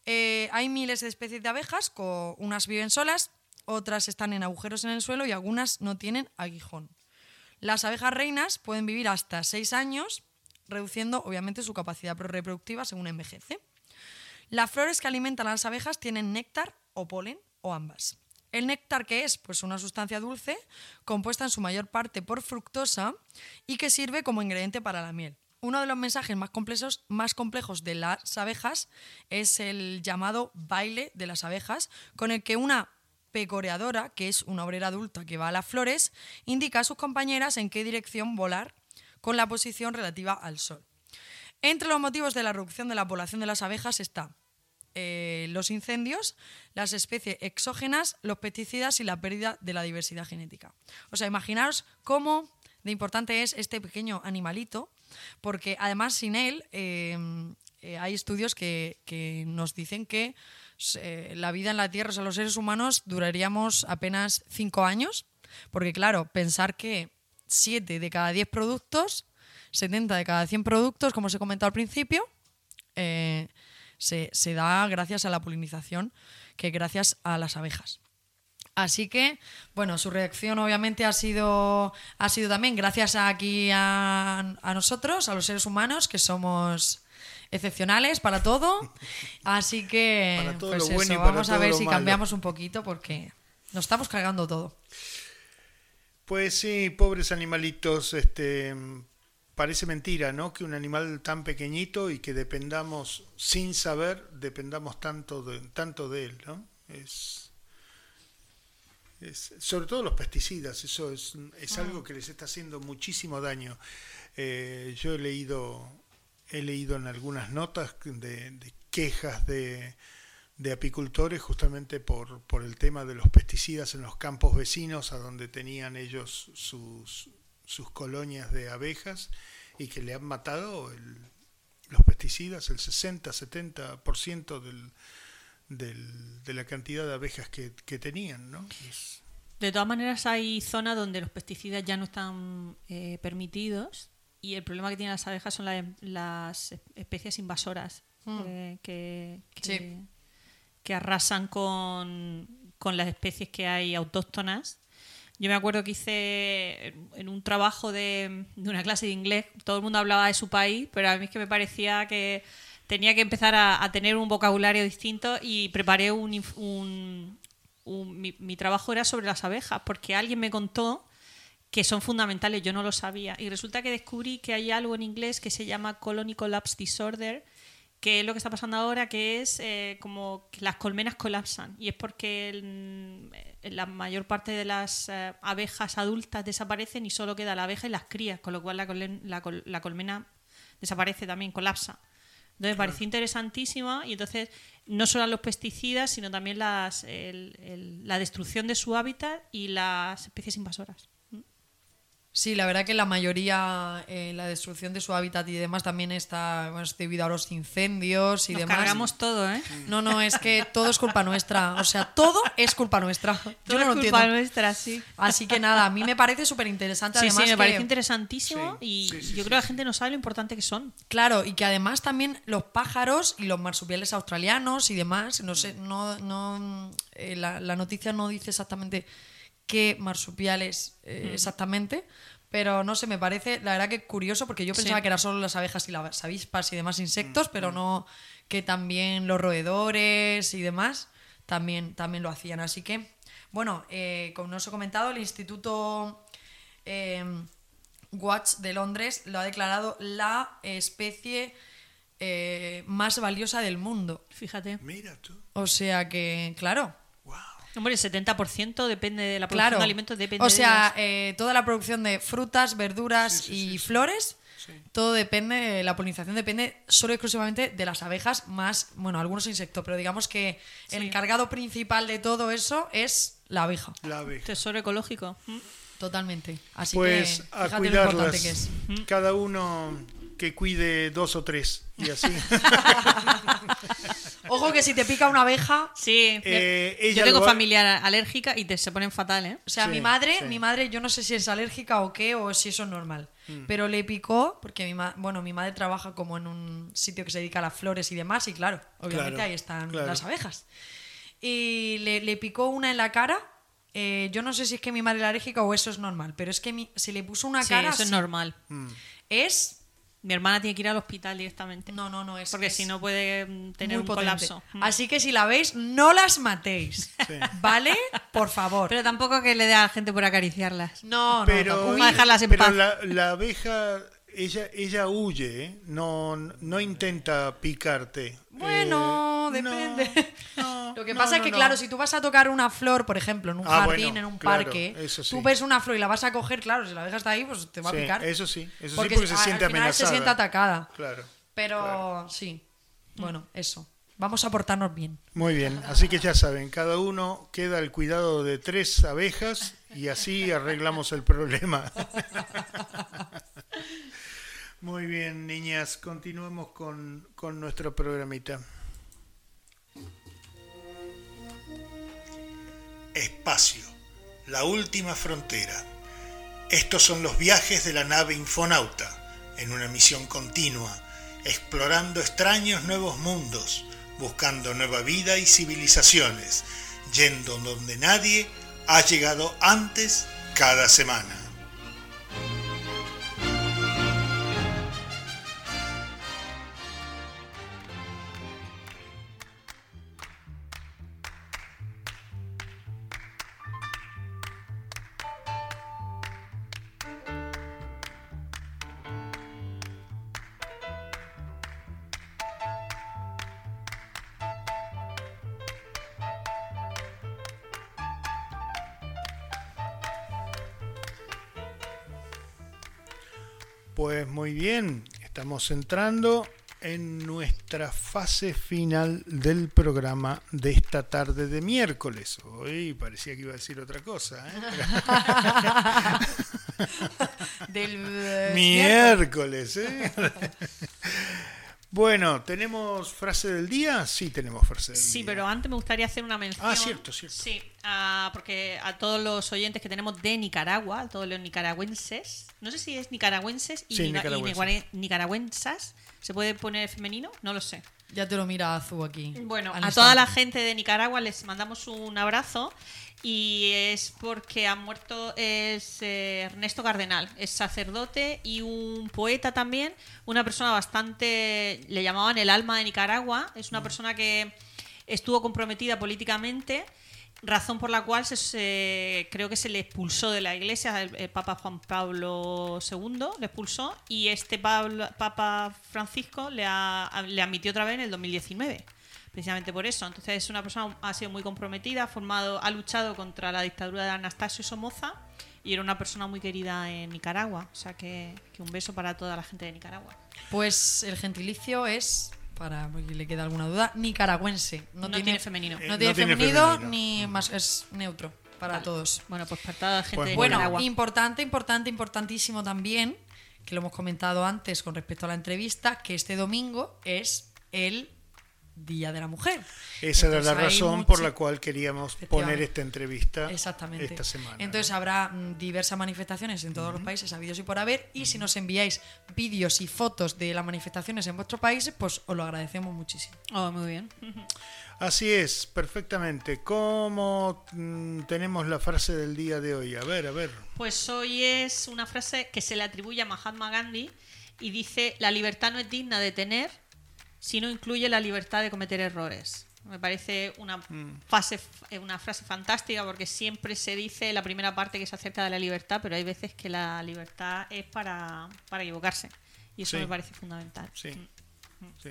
Eh, hay miles de especies de abejas, con, unas viven solas, otras están en agujeros en el suelo y algunas no tienen aguijón. Las abejas reinas pueden vivir hasta 6 años, reduciendo obviamente su capacidad reproductiva según envejece. Las flores que alimentan a las abejas tienen néctar o polen o ambas. ¿El néctar qué es? Pues una sustancia dulce compuesta en su mayor parte por fructosa y que sirve como ingrediente para la miel. Uno de los mensajes más complejos, más complejos de las abejas es el llamado baile de las abejas, con el que una pecoreadora, que es una obrera adulta que va a las flores, indica a sus compañeras en qué dirección volar con la posición relativa al sol. Entre los motivos de la reducción de la población de las abejas está eh, los incendios, las especies exógenas, los pesticidas y la pérdida de la diversidad genética. O sea, imaginaos cómo de importante es este pequeño animalito, porque además sin él eh, eh, hay estudios que, que, nos dicen que eh, la vida en la Tierra, o sea, los seres humanos duraríamos apenas cinco años, porque claro, pensar que 7 de cada 10 productos, 70 de cada 100 productos, como os he comentado al principio, se, se, da gracias a la polinización, que gracias a las abejas. Así que, bueno, su reacción obviamente ha sido, ha sido también gracias a aquí a, a nosotros, a los seres humanos, que somos excepcionales para todo. Así que, Para todo pues bueno vamos a ver si malo. cambiamos un poquito porque nos estamos cargando todo. Pues sí, pobres animalitos, este parece mentira, ¿no? Que un animal tan pequeñito y que dependamos sin saber, dependamos tanto de, tanto de él, ¿no? Es, es- sobre todo los pesticidas, eso es, es algo que les está haciendo muchísimo daño. Eh, yo he leído, he leído en algunas notas de, de quejas de, de apicultores justamente por, por el tema de los pesticidas en los campos vecinos a donde tenían ellos sus, sus colonias de abejas y que le han matado el- los pesticidas, el 60-70% del, del, de la cantidad de abejas que, que tenían, ¿no? Es- De todas maneras, hay zonas donde los pesticidas ya no están eh, permitidos y el problema que tienen las abejas son la- las especies invasoras Mm. eh, que, que, Sí. que arrasan con, con las especies que hay autóctonas. Yo me acuerdo que hice en- un trabajo de, una clase de inglés, todo el mundo hablaba de su país, pero a mí es que me parecía que tenía que empezar a, tener un vocabulario distinto y preparé un, un- un- mi, mi trabajo era sobre las abejas, porque alguien me contó que son fundamentales, yo no lo sabía. Y resulta que descubrí que hay algo en inglés que se llama Colony Collapse Disorder, que es lo que está pasando ahora, que es eh, como que las colmenas colapsan. Y es porque el- eh, la mayor parte de las eh, abejas adultas desaparecen y solo queda la abeja y las crías, con lo cual la, colen- la col- la colmena desaparece también, colapsa. Entonces me pareció interesantísima y entonces no solo los pesticidas, sino también las, el- el- la destrucción de su hábitat y las especies invasoras. Sí, la verdad que la mayoría, eh, la destrucción de su hábitat y demás también está bueno, es debido a los incendios y Nos demás. cargamos todo, ¿eh? No, no, es que todo es culpa nuestra. O sea, todo es culpa nuestra. Yo no lo es culpa entiendo. nuestra, sí. Así que nada, a mí me parece súper interesante. Sí, además sí, me que- parece interesantísimo Sí, y sí, sí, yo sí, creo que la gente no sabe lo importante que son. Claro, y que además también los pájaros y los marsupiales australianos y demás, no sé, no, no eh, la, la noticia no dice exactamente qué marsupiales eh, exactamente, pero no sé, me parece la verdad que curioso porque yo Sí. pensaba que eran solo las abejas y las avispas y demás insectos, pero no que también los roedores y demás también, también lo hacían. Así que, bueno, eh, como os he comentado, el Instituto eh, Watch de Londres lo ha declarado la especie eh, más valiosa del mundo. Fíjate. Mira tú. O sea que, claro. Hombre, el 70% depende de la producción claro. de alimentos. Depende o sea, de eh, toda la producción de frutas, verduras Sí, sí, y sí, sí. flores, Sí. todo depende, la polinización depende solo y exclusivamente de las abejas, más, bueno, algunos insectos, pero digamos que el encargado principal de todo eso es la abeja. La abeja. tesoro ecológico. ¿Mm? Totalmente. Así Pues que a fíjate lo importante cuidarlas. que es. Cada uno que cuide dos o tres y así. Ojo que si te pica una abeja, Sí, Eh, yo tengo familiar alérgica y te, se ponen fatal, ¿eh? O sea, Sí, mi madre, sí. mi madre, yo no sé si es alérgica o qué, o si eso es normal. Mm. Pero le picó, porque mi ma- bueno, mi madre trabaja como en un sitio que se dedica a las flores y demás, y claro, obviamente Claro, ahí están claro. las abejas. Y le, le picó una en la cara. eh, yo no sé si es que mi madre es alérgica o eso es normal, pero es que mi- se le puso una Sí, cara. eso es normal. Mm. Es. Mi hermana tiene que ir al hospital directamente. No, no, no, es. porque si no puede mm, tener un potente. colapso. Mm. Así que si la veis, no las matéis. Sí. ¿Vale? Por favor. Pero tampoco que le dé a la gente por acariciarlas. no, no, Pero, tampoco. Vamos a dejarlas en pero paz. La, la abeja, ella, ella huye, ¿eh? no, no intenta picarte. Bueno, Eh, depende. no, Lo que no, pasa es que, claro, si tú vas a tocar una flor, por ejemplo, en un Ah, jardín, bueno, en un claro, parque, sí. tú ves una flor y la vas a coger, claro, si la está ahí, pues te va Sí, a picar. Eso sí, eso porque sí, porque se siente al final amenazada. se siente atacada. Claro. Pero sí, bueno, eso. Vamos a portarnos bien. Muy bien, así que ya saben, cada uno queda al cuidado de tres abejas y así arreglamos el problema. Muy bien, niñas, continuemos con, con nuestro programita. Espacio, la última frontera. Estos son los viajes de la nave Infonauta, en una misión continua, explorando extraños nuevos mundos, buscando nueva vida y civilizaciones, yendo donde nadie ha llegado antes cada semana. Pues muy bien, estamos entrando en nuestra fase final del programa de esta tarde de miércoles. Hoy parecía que iba a decir otra cosa. ¿eh? Miércoles, ¿eh? bueno, ¿tenemos frase del día? Sí, tenemos frase del Sí, día. pero antes me gustaría hacer una mención. Ah, cierto, cierto. Sí, ah, porque a todos los oyentes que tenemos de Nicaragua, a todos los nicaragüenses, no sé si es nicaragüenses y, Sí, nica- y nicaragüenses. nicaragüensas, ¿se puede poner femenino? No lo sé. Ya te lo mira Azu aquí. Bueno, a toda la gente de Nicaragua les mandamos un abrazo y es porque ha muerto es, eh, Ernesto Cardenal, es sacerdote y un poeta también, una persona bastante, le llamaban el alma de Nicaragua, es una persona que estuvo comprometida políticamente, razón por la cual se, creo que se le expulsó de la iglesia, el, Papa Juan Pablo II le expulsó y este Papa Francisco le, ha- le admitió otra vez en el 2019 precisamente por eso. Entonces es una persona ha sido muy comprometida, ha formado, ha luchado contra la dictadura de Anastasio Somoza y era una persona muy querida en Nicaragua. O sea que, que un beso para toda la gente de Nicaragua. Pues el gentilicio es, para que le queda alguna duda, nicaragüense. No tiene femenino. No tiene no tiene femenino femenino. ni más, es neutro para todos. Bueno, pues para toda la gente Pues de Bueno, Nicaragua. importante, importante, importantísimo también, que lo hemos comentado antes con respecto a la entrevista, que este domingo es el Día de la Mujer. Esa era la Entonces, razón mucho- por la cual queríamos poner esta entrevista Exactamente. esta semana. Entonces habrá mm, diversas manifestaciones en todos los países, habidos y por haber, y si nos enviáis vídeos y fotos de las manifestaciones en vuestros países, pues os lo agradecemos muchísimo. Oh, muy bien. Así es, perfectamente. ¿Cómo mm, tenemos la frase del día de hoy? A ver, a ver. Pues hoy es una frase que se le atribuye a Mahatma Gandhi y dice, la libertad no es digna de tener si no incluye la libertad de cometer errores. Me parece una, fase, eh, una frase fantástica porque siempre se dice la primera parte que es acerca de la libertad, pero hay veces que la libertad es para, para equivocarse. Y eso Sí. me parece fundamental. Sí. Mm. Sí.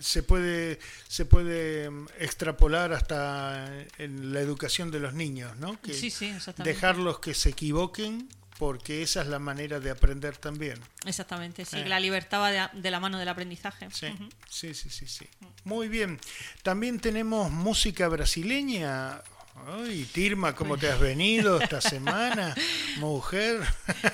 Se puede, se puede mm, extrapolar hasta en la educación de los niños, ¿no? Que Sí, sí, exactamente. dejarlos que se equivoquen porque esa es la manera de aprender también. Exactamente, sí, Eh. la libertad va de, de la mano del aprendizaje. Sí, sí, sí, sí, sí. Muy bien. También tenemos música brasileña. Ay, Tirma, ¿cómo te has venido esta semana? Mujer.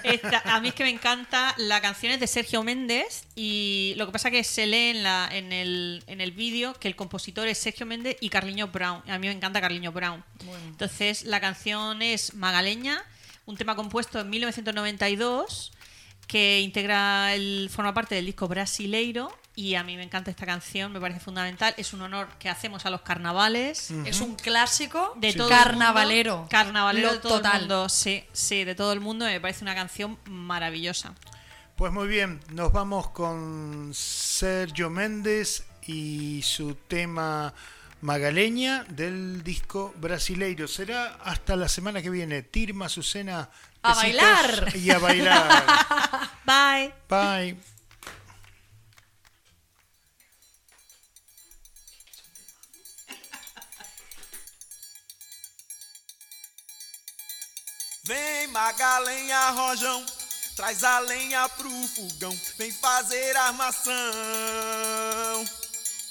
Esta- a mí es que me encanta la canción es de Sergio Méndez y lo que pasa que se lee en, la, en el, en el vídeo que el compositor es Sergio Méndez y Carliño Brown. A mí me encanta Carliño Brown. Entonces la canción es Magaleña, un tema compuesto en 1992 que integra el forma parte del disco Brasileiro y a mí me encanta esta canción, me parece fundamental. Es un honor que hacemos a los carnavales. Es un clásico De todo el carnavalero. mundo. carnavalero Lo de todo total. el mundo. Sí, sí, de todo el mundo. Me parece una canción maravillosa. Pues muy bien, nos vamos con Sergio Méndez y su tema Magaleña del disco Brasileiro. Será hasta la semana que viene. Tirma, Azucena. ¡A bailar! Y a bailar. Bye. Bye. Vem Magalenha Rojão, traz a lenha pro fogão, vem fazer armação.